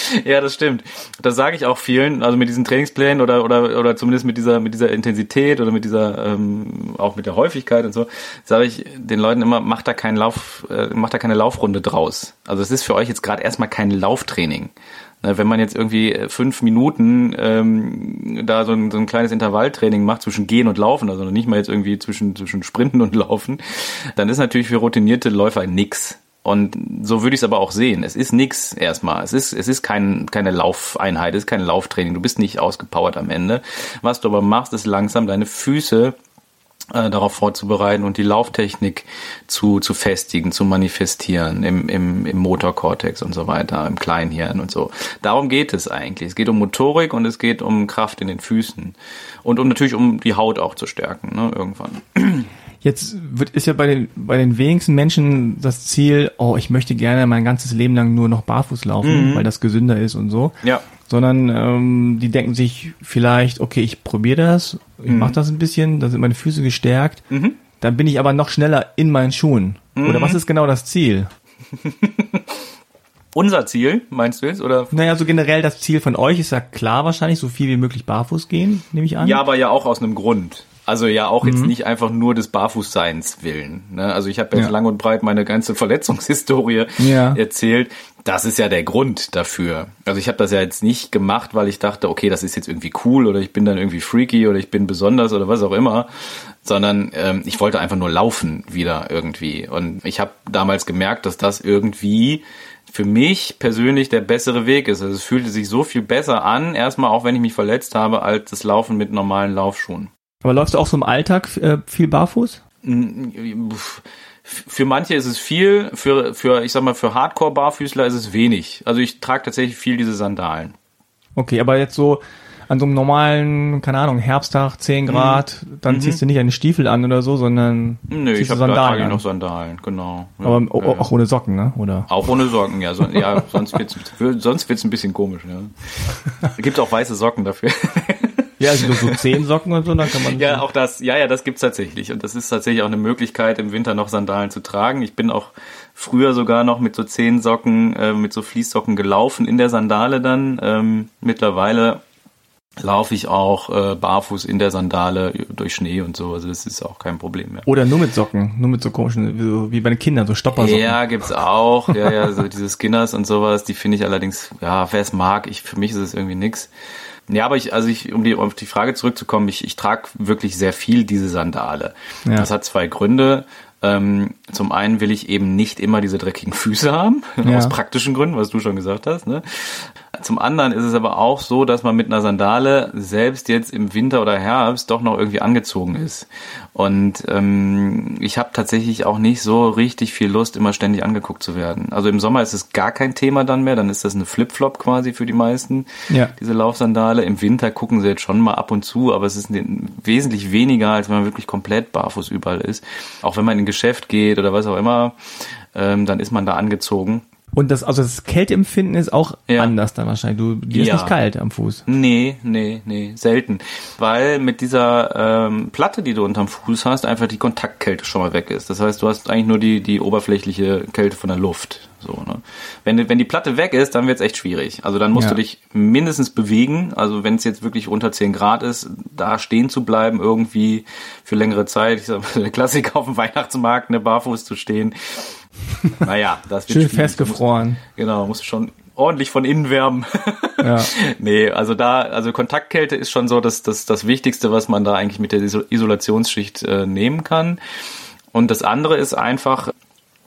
ja, das stimmt. Das sage ich auch vielen, also mit diesen Trainingsplänen oder oder oder zumindest mit dieser mit dieser Intensität oder mit dieser ähm, auch mit der Häufigkeit und so, sage ich den Leuten immer, macht da keinen Lauf, äh, macht da keine Laufrunde draus. Also es ist für euch jetzt gerade erstmal kein Lauftraining. Wenn man jetzt irgendwie fünf Minuten ähm, da so ein, so ein kleines Intervalltraining macht zwischen Gehen und Laufen, also nicht mal jetzt irgendwie zwischen, zwischen Sprinten und Laufen, dann ist natürlich für routinierte Läufer nix. Und so würde ich es aber auch sehen. Es ist nix erstmal. Es ist, es ist kein, keine Laufeinheit, es ist kein Lauftraining. Du bist nicht ausgepowert am Ende. Was du aber machst, ist langsam deine Füße äh, darauf vorzubereiten und die Lauftechnik zu, zu festigen, zu manifestieren im, im, im Motorkortex und so weiter, im Kleinhirn und so. Darum geht es eigentlich. Es geht um Motorik und es geht um Kraft in den Füßen und um natürlich um die Haut auch zu stärken, ne, irgendwann. Jetzt wird, ist ja bei den, bei den wenigsten Menschen das Ziel, oh, ich möchte gerne mein ganzes Leben lang nur noch barfuß laufen, mhm. weil das gesünder ist und so. Ja sondern ähm, die denken sich vielleicht, okay, ich probiere das, ich mhm. mache das ein bisschen, da sind meine Füße gestärkt, mhm. dann bin ich aber noch schneller in meinen Schuhen. Mhm. Oder was ist genau das Ziel? Unser Ziel, meinst du jetzt? Oder? Naja, so generell das Ziel von euch ist ja klar wahrscheinlich, so viel wie möglich barfuß gehen, nehme ich an. Ja, aber ja auch aus einem Grund. Also ja auch jetzt mhm. nicht einfach nur des Barfußseins willen. Ne? Also ich habe jetzt ja. lang und breit meine ganze Verletzungshistorie ja. erzählt das ist ja der Grund dafür. Also ich habe das ja jetzt nicht gemacht, weil ich dachte, okay, das ist jetzt irgendwie cool oder ich bin dann irgendwie freaky oder ich bin besonders oder was auch immer, sondern ähm, ich wollte einfach nur laufen wieder irgendwie. Und ich habe damals gemerkt, dass das irgendwie für mich persönlich der bessere Weg ist. Also es fühlte sich so viel besser an, erstmal auch wenn ich mich verletzt habe, als das Laufen mit normalen Laufschuhen. Aber läufst du auch so im Alltag äh, viel barfuß? für manche ist es viel, für, für ich sag mal, für Hardcore-Barfüßler ist es wenig. Also ich trage tatsächlich viel diese Sandalen. Okay, aber jetzt so an so einem normalen, keine Ahnung, Herbsttag, 10 Grad, mhm. dann mhm. ziehst du nicht eine Stiefel an oder so, sondern Nö, ich habe da noch Sandalen, genau. Ja, aber ja, auch ohne Socken, ne? Oder? Auch ohne Socken, ja. So, ja sonst wird's, sonst wird's ein bisschen komisch, ja. Gibt auch weiße Socken dafür. Ja, also so zehn Socken und so, dann kann man. Ja, auch das, ja, ja, das gibt's tatsächlich. Und das ist tatsächlich auch eine Möglichkeit, im Winter noch Sandalen zu tragen. Ich bin auch früher sogar noch mit so zehn Socken, äh, mit so Fließsocken gelaufen in der Sandale dann. Ähm, mittlerweile laufe ich auch äh, barfuß in der Sandale durch Schnee und so. Also das ist auch kein Problem mehr. Oder nur mit Socken, nur mit so komischen, wie, wie bei den Kindern, so Stoppersocken. Ja, gibt's auch. Ja, ja, so diese Skinners und sowas, die finde ich allerdings, ja, wer es mag, ich, für mich ist es irgendwie nix. Ja, aber ich, also ich, um die, auf die Frage zurückzukommen, ich, ich trage wirklich sehr viel diese Sandale. Ja. Das hat zwei Gründe. Ähm, zum einen will ich eben nicht immer diese dreckigen Füße haben, ja. aus praktischen Gründen, was du schon gesagt hast. Ne? Zum anderen ist es aber auch so, dass man mit einer Sandale selbst jetzt im Winter oder Herbst doch noch irgendwie angezogen ist. Und ähm, ich habe tatsächlich auch nicht so richtig viel Lust, immer ständig angeguckt zu werden. Also im Sommer ist es gar kein Thema dann mehr, dann ist das eine Flipflop quasi für die meisten, ja. diese Laufsandale. Im Winter gucken sie jetzt schon mal ab und zu, aber es ist wesentlich weniger, als wenn man wirklich komplett barfuß überall ist. Auch wenn man in ein Geschäft geht oder was auch immer, ähm, dann ist man da angezogen. Und das, also das Kälteempfinden ist auch ja. anders dann wahrscheinlich. Du, dir ja. ist nicht kalt am Fuß. Nee, nee, nee, selten. Weil mit dieser ähm, Platte, die du unterm Fuß hast, einfach die Kontaktkälte schon mal weg ist. Das heißt, du hast eigentlich nur die, die oberflächliche Kälte von der Luft. So, ne? wenn, wenn die Platte weg ist, dann wird's echt schwierig. Also dann musst ja. du dich mindestens bewegen. Also wenn es jetzt wirklich unter 10 Grad ist, da stehen zu bleiben, irgendwie für längere Zeit. Ich sag mal, der Klassiker auf dem Weihnachtsmarkt, ne, barfuß zu stehen naja, das wird Schön festgefroren. Musst, genau, musst du schon ordentlich von innen wärmen. ja. Nee, also da, also Kontaktkälte ist schon so das, das, das Wichtigste, was man da eigentlich mit der Isolationsschicht äh, nehmen kann. Und das andere ist einfach,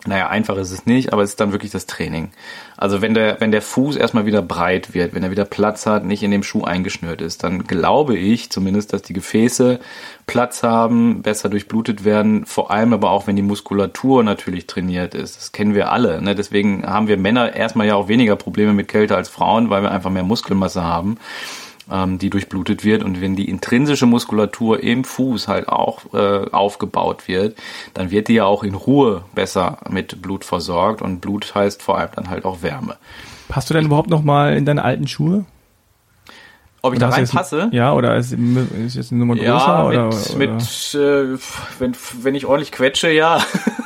naja, einfach ist es nicht, aber es ist dann wirklich das Training. Also wenn der, wenn der Fuß erstmal wieder breit wird, wenn er wieder Platz hat, nicht in dem Schuh eingeschnürt ist, dann glaube ich zumindest, dass die Gefäße Platz haben, besser durchblutet werden, vor allem aber auch, wenn die Muskulatur natürlich trainiert ist. Das kennen wir alle. Ne? Deswegen haben wir Männer erstmal ja auch weniger Probleme mit Kälte als Frauen, weil wir einfach mehr Muskelmasse haben ähm, die durchblutet wird. Und wenn die intrinsische Muskulatur im Fuß halt auch äh, aufgebaut wird, dann wird die ja auch in Ruhe besser mit Blut versorgt. Und Blut heißt vor allem dann halt auch Wärme. Passt du denn überhaupt noch mal in deine alten Schuhe? Ob ich oder da reinpasse? Ja, oder ist, ist jetzt eine Nummer größer? Ja, mit, oder, mit äh, wenn, wenn ich ordentlich quetsche, ja.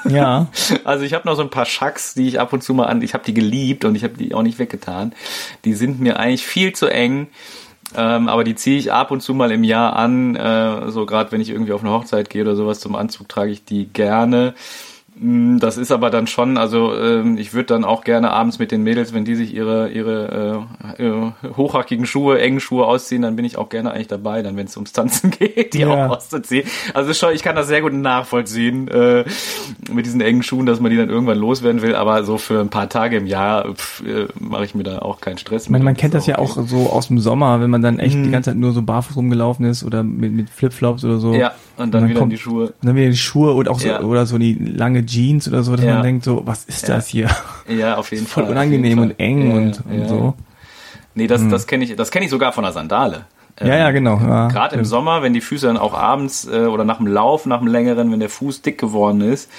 Ja. Also ich habe noch so ein paar Schacks, die ich ab und zu mal an, ich habe die geliebt und ich habe die auch nicht weggetan. Die sind mir eigentlich viel zu eng. Ähm, aber die ziehe ich ab und zu mal im Jahr an. Äh, so gerade wenn ich irgendwie auf eine Hochzeit gehe oder sowas zum Anzug, trage ich die gerne. Mm, das ist aber dann schon, also ähm, ich würde dann auch gerne abends mit den Mädels, wenn die sich ihre ihre äh, äh, hochhackigen Schuhe, engen Schuhe ausziehen, dann bin ich auch gerne eigentlich dabei, dann wenn es ums Tanzen geht, die ja. auch auszuziehen. Also schon, ich kann das sehr gut nachvollziehen äh, mit diesen engen Schuhen, dass man die dann irgendwann loswerden will, aber so für ein paar Tage im Jahr äh, mache ich mir da auch keinen Stress. Meine, man kennt das, ja auch so aus dem Sommer, wenn man dann echt mhm. die ganze Zeit nur so barfuß rumgelaufen ist oder mit, mit Flipflops oder so. Ja, und dann, und dann wieder kommt, die Schuhe. Dann wieder die Schuhe und auch so, ja. oder so die lange Jeans oder so, dass ja. man denkt so, was ist ja. das hier? Ja, auf jeden Fall. Voll unangenehm und eng und, und so. Nee, das, hm. das kenne ich, das kenne ich sogar von der Sandale. Ja, ja, genau. Ja, Gerade im Sommer, wenn die Füße dann auch abends äh, oder nach dem Lauf, nach dem längeren, wenn der Fuß dick geworden ist,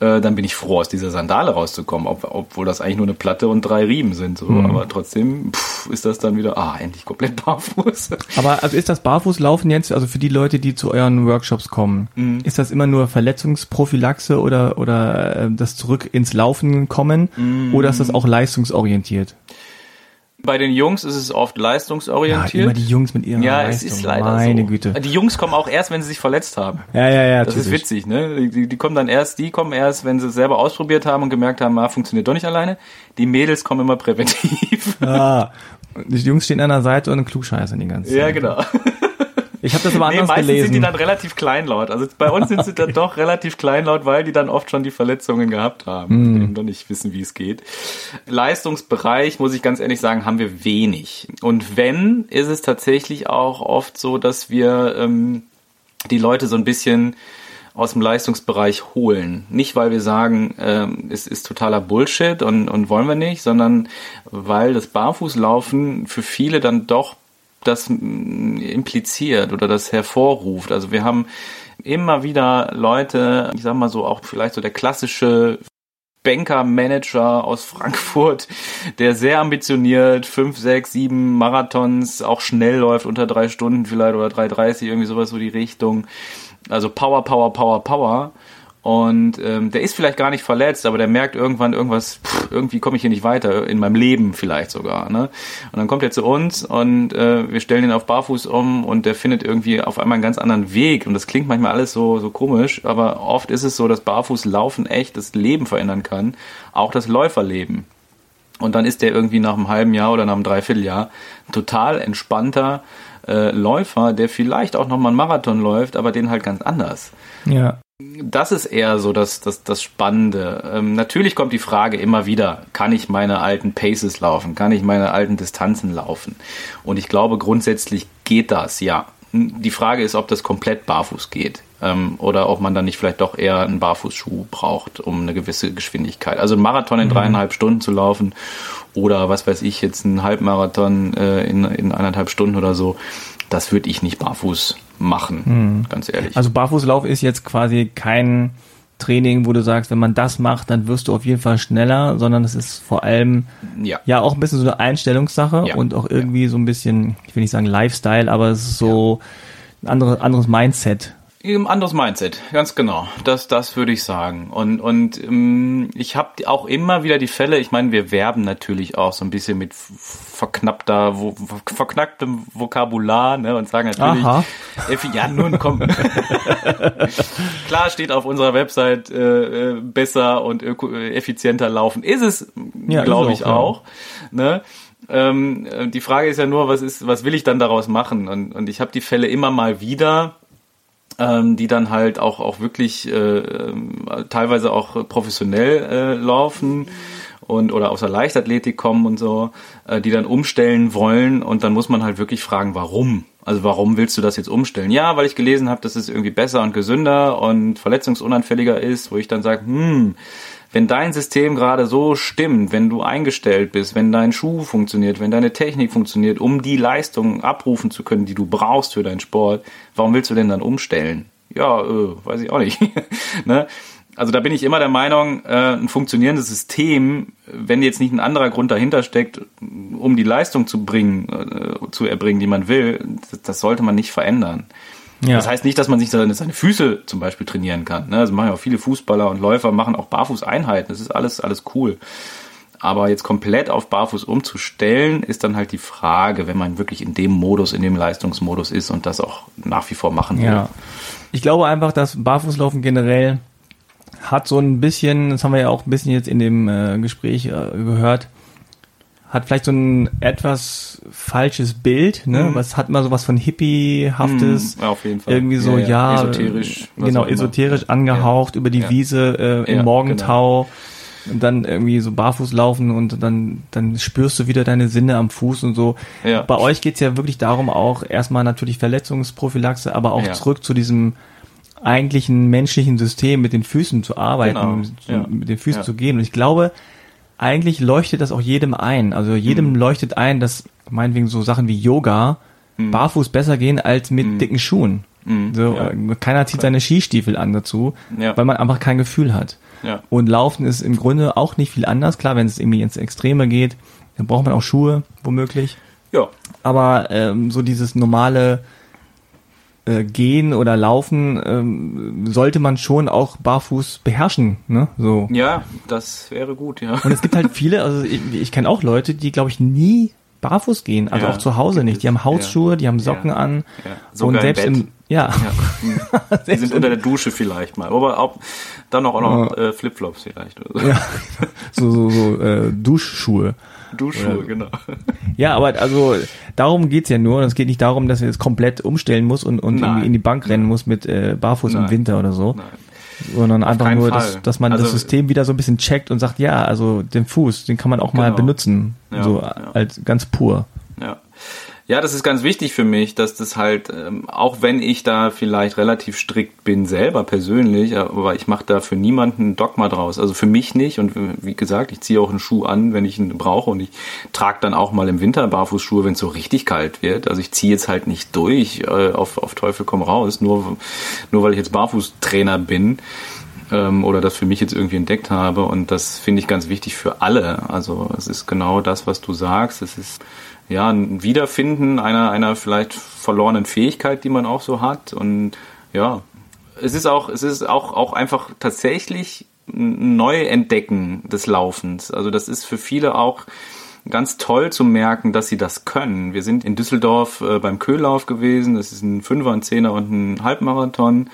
äh, dann bin ich froh, aus dieser Sandale rauszukommen, ob, obwohl das eigentlich nur eine Platte und drei Riemen sind. So. Mhm. Aber trotzdem pff, ist das dann wieder, ah, endlich komplett barfuß. Aber also ist das Barfußlaufen jetzt, also für die Leute, die zu euren Workshops kommen, mhm. ist das immer nur Verletzungsprophylaxe oder, oder äh, das zurück ins Laufen kommen mhm. oder ist das auch leistungsorientiert? Bei den Jungs ist es oft leistungsorientiert. Ja, immer die Jungs mit ihren Ja, Leistung. es ist leider Meine so. Güte. Die Jungs kommen auch erst, wenn sie sich verletzt haben. Ja, ja, ja. Das typisch. ist witzig, ne? Die, die, kommen dann erst, die kommen erst, wenn sie es selber ausprobiert haben und gemerkt haben, ah, funktioniert doch nicht alleine. Die Mädels kommen immer präventiv. Ah, die Jungs stehen an der Seite und klugscheißern die ganze Zeit. Ja, genau. Ich habe das aber anders nee, meistens gelesen. sind die dann relativ kleinlaut. Also bei uns sind sie dann doch relativ kleinlaut, weil die dann oft schon die Verletzungen gehabt haben mm. und eben noch nicht wissen, wie es geht. Leistungsbereich, muss ich ganz ehrlich sagen, haben wir wenig. Und wenn, ist es tatsächlich auch oft so, dass wir ähm, die Leute so ein bisschen aus dem Leistungsbereich holen. Nicht, weil wir sagen, ähm, es ist totaler Bullshit und, und wollen wir nicht, sondern weil das Barfußlaufen für viele dann doch das impliziert oder das hervorruft. Also wir haben immer wieder Leute, ich sag mal so, auch vielleicht so der klassische Banker-Manager aus Frankfurt, der sehr ambitioniert fünf, sechs, sieben Marathons auch schnell läuft, unter drei Stunden vielleicht oder 3,30, irgendwie sowas so die Richtung. Also Power, Power, Power, Power. Und ähm, der ist vielleicht gar nicht verletzt, aber der merkt irgendwann irgendwas, pff, irgendwie komme ich hier nicht weiter, in meinem Leben vielleicht sogar. Ne? Und dann kommt er zu uns und äh, wir stellen ihn auf Barfuß um und der findet irgendwie auf einmal einen ganz anderen Weg. Und das klingt manchmal alles so, so komisch, aber oft ist es so, dass Barfußlaufen echt das Leben verändern kann, auch das Läuferleben. Und dann ist der irgendwie nach einem halben Jahr oder nach einem Dreivierteljahr total entspannter äh, Läufer, der vielleicht auch nochmal einen Marathon läuft, aber den halt ganz anders. Ja. Das ist eher so das, das, das Spannende. Ähm, natürlich kommt die Frage immer wieder, kann ich meine alten Paces laufen? Kann ich meine alten Distanzen laufen? Und ich glaube, grundsätzlich geht das, ja. Die Frage ist, ob das komplett barfuß geht ähm, oder ob man dann nicht vielleicht doch eher einen Barfußschuh braucht, um eine gewisse Geschwindigkeit. Also einen Marathon in mhm. dreieinhalb Stunden zu laufen oder was weiß ich, jetzt einen Halbmarathon äh, in, in eineinhalb Stunden oder so, das würde ich nicht barfuß machen, mhm. ganz ehrlich. Also Barfußlauf ist jetzt quasi kein Training, wo du sagst, wenn man das macht, dann wirst du auf jeden Fall schneller, sondern es ist vor allem ja, ja auch ein bisschen so eine Einstellungssache ja. und auch irgendwie ja. so ein bisschen, ich will nicht sagen Lifestyle, aber es ist so ein anderes, anderes Mindset. Ein anderes Mindset, ganz genau. Das, das würde ich sagen. Und, und ähm, ich habe auch immer wieder die Fälle, ich meine, wir werben natürlich auch so ein bisschen mit verknappter, wo, verknacktem Vokabular ne, und sagen natürlich, Aha. ja, nun komm. Klar steht auf unserer Website äh, äh besser und öko, effizienter laufen. Ist es, ja, glaube ich, auch. Ja. Ne? Ähm, die Frage ist ja nur, was ist, was will ich dann daraus machen? Und, und ich habe die Fälle immer mal wieder ähm, die dann halt auch auch wirklich äh, teilweise auch professionell äh, laufen und oder aus der Leichtathletik kommen und so, äh, die dann umstellen wollen und dann muss man halt wirklich fragen, warum? Also warum willst du das jetzt umstellen? Ja, weil ich gelesen habe, dass es irgendwie besser und gesünder und verletzungsunanfälliger ist, wo ich dann sage, hm, wenn dein System gerade so stimmt, wenn du eingestellt bist, wenn dein Schuh funktioniert, wenn deine Technik funktioniert, um die Leistung abrufen zu können, die du brauchst für deinen Sport, warum willst du denn dann umstellen? Ja, äh, weiß ich auch nicht. ne? Also da bin ich immer der Meinung, äh, ein funktionierendes System, wenn jetzt nicht ein anderer Grund dahinter steckt, um die Leistung zu bringen, äh, zu erbringen, die man will, das, das sollte man nicht verändern. Ja. Das heißt nicht, dass man sich seine, seine Füße zum Beispiel trainieren kann. Ne? Also machen ja auch viele Fußballer und Läufer machen auch Barfußeinheiten. Das ist alles, alles cool. Aber jetzt komplett auf Barfuß umzustellen, ist dann halt die Frage, wenn man wirklich in dem Modus, in dem Leistungsmodus ist und das auch nach wie vor machen will. Ja. Ich glaube einfach, dass Barfußlaufen generell hat so ein bisschen, das haben wir ja auch ein bisschen jetzt in dem äh, Gespräch äh, gehört, hat vielleicht so ein etwas falsches Bild, ne? Mhm. Was hat immer so was von Hippie-haftes. Mhm, auf jeden Fall. Irgendwie so, ja, ja, ja esoterisch. Genau, esoterisch angehaucht ja. über die Wiese äh, im Morgentau. Genau. Und dann irgendwie so barfuß laufen und dann, dann spürst du wieder deine Sinne am Fuß und so. Ja. Bei euch geht's ja wirklich darum, auch erstmal natürlich Verletzungsprophylaxe, aber auch zurück zu diesem eigentlichen menschlichen System mit den Füßen zu arbeiten, genau. mit den Füßen zu gehen. Und ich glaube, eigentlich leuchtet das auch jedem ein. Also jedem mhm. leuchtet ein, dass meinetwegen so Sachen wie Yoga mhm. barfuß besser gehen als mit mhm. dicken Schuhen. Mhm. So, ja. Keiner zieht seine Skistiefel an dazu, ja. weil man einfach kein Gefühl hat. Ja. Und Laufen ist im Grunde auch nicht viel anders. Klar, wenn es irgendwie ins Extreme geht, dann braucht man auch Schuhe, womöglich. Ja. Aber ähm, so dieses normale äh, Gehen oder Laufen ähm, sollte man schon auch barfuß beherrschen, ne? So. Ja, das wäre gut, ja. Und es gibt halt viele, also ich, ich kenne auch Leute, die glaube ich nie barfuß gehen, also ja, auch zu Hause nicht. Die haben Hausschuhe, ja, die haben Socken ja, an und selbst im, im ja. Die sind unter der Dusche vielleicht mal, aber auch dann auch, auch noch äh, Flipflops vielleicht. Oder so. Ja, so so, so äh, Duschschuhe. Duschschuhe, genau. Ja, aber also darum geht's ja nur. Es geht nicht darum, dass er jetzt komplett umstellen muss und, und irgendwie in die Bank rennen muss mit äh, Barfuß Nein. im Winter oder so. Nein. Sondern einfach nur, dass, dass man also, das System wieder so ein bisschen checkt und sagt, ja, also den Fuß, den kann man auch genau. mal benutzen. Ja, so ja. als ganz pur. Ja. Ja, das ist ganz wichtig für mich, dass das halt, ähm, auch wenn ich da vielleicht relativ strikt bin selber persönlich, aber ich mache da für niemanden Dogma draus. Also für mich nicht. Und wie gesagt, ich ziehe auch einen Schuh an, wenn ich ihn brauche. Und ich trage dann auch mal im Winter Barfußschuhe, wenn es so richtig kalt wird. Also ich ziehe jetzt halt nicht durch äh, auf, auf Teufel komm raus, nur, nur weil ich jetzt Barfußtrainer bin ähm, oder das für mich jetzt irgendwie entdeckt habe. Und das finde ich ganz wichtig für alle. Also es ist genau das, was du sagst. Es ist ja, ein Wiederfinden einer, einer vielleicht verlorenen Fähigkeit, die man auch so hat. Und ja, es ist auch, es ist auch, auch einfach tatsächlich ein Neuentdecken des Laufens. Also das ist für viele auch ganz toll zu merken, dass sie das können. Wir sind in Düsseldorf äh, beim Köhlauf gewesen. Das ist ein Fünfer, ein Zehner und ein Halbmarathon.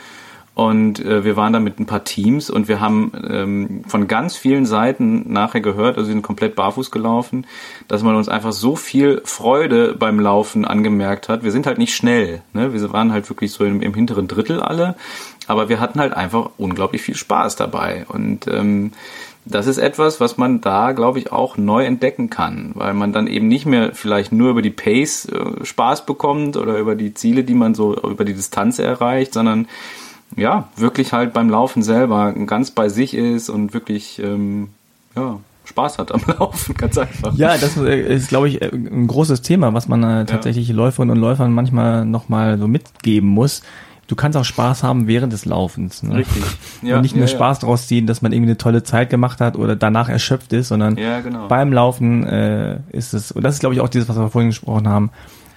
Und äh, wir waren da mit ein paar Teams und wir haben ähm, von ganz vielen Seiten nachher gehört, also wir sind komplett barfuß gelaufen, dass man uns einfach so viel Freude beim Laufen angemerkt hat. Wir sind halt nicht schnell, ne? wir waren halt wirklich so im, im hinteren Drittel alle, aber wir hatten halt einfach unglaublich viel Spaß dabei. Und ähm, das ist etwas, was man da, glaube ich, auch neu entdecken kann, weil man dann eben nicht mehr vielleicht nur über die Pace äh, Spaß bekommt oder über die Ziele, die man so über die Distanz erreicht, sondern ja, wirklich halt beim Laufen selber ganz bei sich ist und wirklich, ähm, ja, Spaß hat am Laufen, ganz einfach. Ja, das äh, ist, glaube ich, äh, ein großes Thema, was man äh, tatsächlich ja. Läuferinnen und Läufern manchmal nochmal so mitgeben muss. Du kannst auch Spaß haben während des Laufens. Ne? Richtig. Ja, und nicht nur ja, Spaß ja. daraus ziehen, dass man irgendwie eine tolle Zeit gemacht hat oder danach erschöpft ist, sondern genau. beim Laufen äh, ist es, und das ist, glaube ich, auch dieses, was wir vorhin gesprochen haben,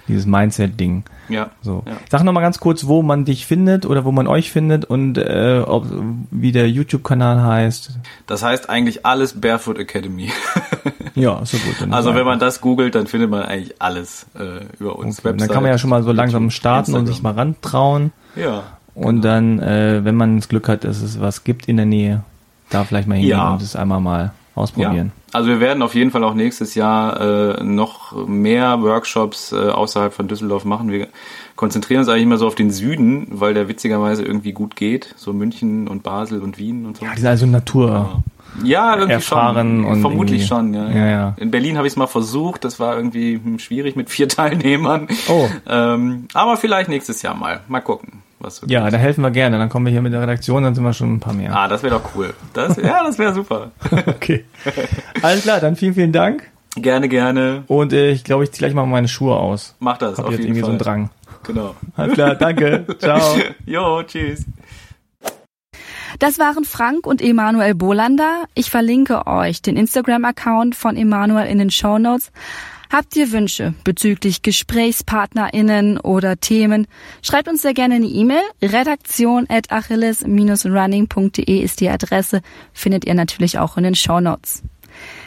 dieses Mindset-Ding. Ja. So. Ja. Sag noch mal ganz kurz, wo man dich findet oder wo man euch findet und äh, ob, wie der YouTube-Kanal heißt. Das heißt eigentlich alles Barefoot Academy. ja, so gut. Also wenn man das googelt, dann findet man eigentlich alles äh, über uns. Okay. Dann kann man ja schon mal so langsam starten Instagram. und sich mal rantrauen. Ja. Und genau. dann, äh, wenn man das Glück hat, dass es was gibt in der Nähe, da vielleicht mal hingehen ja. und es einmal mal ausprobieren. Ja. Also wir werden auf jeden Fall auch nächstes Jahr äh, noch mehr Workshops äh, außerhalb von Düsseldorf machen. Wir konzentrieren uns eigentlich immer so auf den Süden, weil der witzigerweise irgendwie gut geht. So München und Basel und Wien und so. Ja, die sind also Natur. Ja, irgendwie erfahren schon. und Vermutlich schon, ja. Ja, ja. In Berlin habe ich es mal versucht, das war irgendwie hm, schwierig mit vier Teilnehmern. Oh. Ähm, aber vielleicht nächstes Jahr mal. Mal gucken. Was Ja, da helfen wir gerne. Dann kommen wir hier mit der Redaktion, dann sind wir schon ein paar mehr. Ah, das wäre doch cool. Das, ja, das wäre super. Okay. Alles klar, dann vielen, vielen Dank. gerne, gerne. Und äh, ich glaube, ich ziehe gleich mal meine Schuhe aus. Mach das Hab auf jetzt jeden irgendwie Fall. so einen Drang. Genau. Alles klar, danke. Ciao. Jo, tschüss. Das waren Frank und Emanuel Bolander. Ich verlinke euch den Instagram-Account von Emanuel in den Show Notes. Habt ihr Wünsche bezüglich GesprächspartnerInnen oder Themen? Schreibt uns sehr gerne eine E-Mail. Redaktion at achilles-running.de ist die Adresse. Findet ihr natürlich auch in den Show Notes.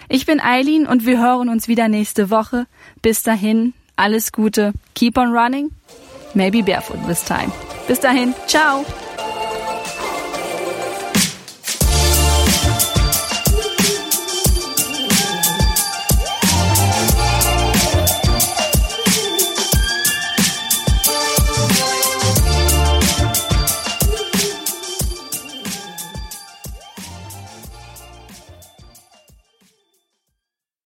Ich bin Eileen und wir hören uns wieder nächste Woche. Bis dahin, alles Gute. Keep on running. Maybe barefoot this time. Bis dahin, ciao.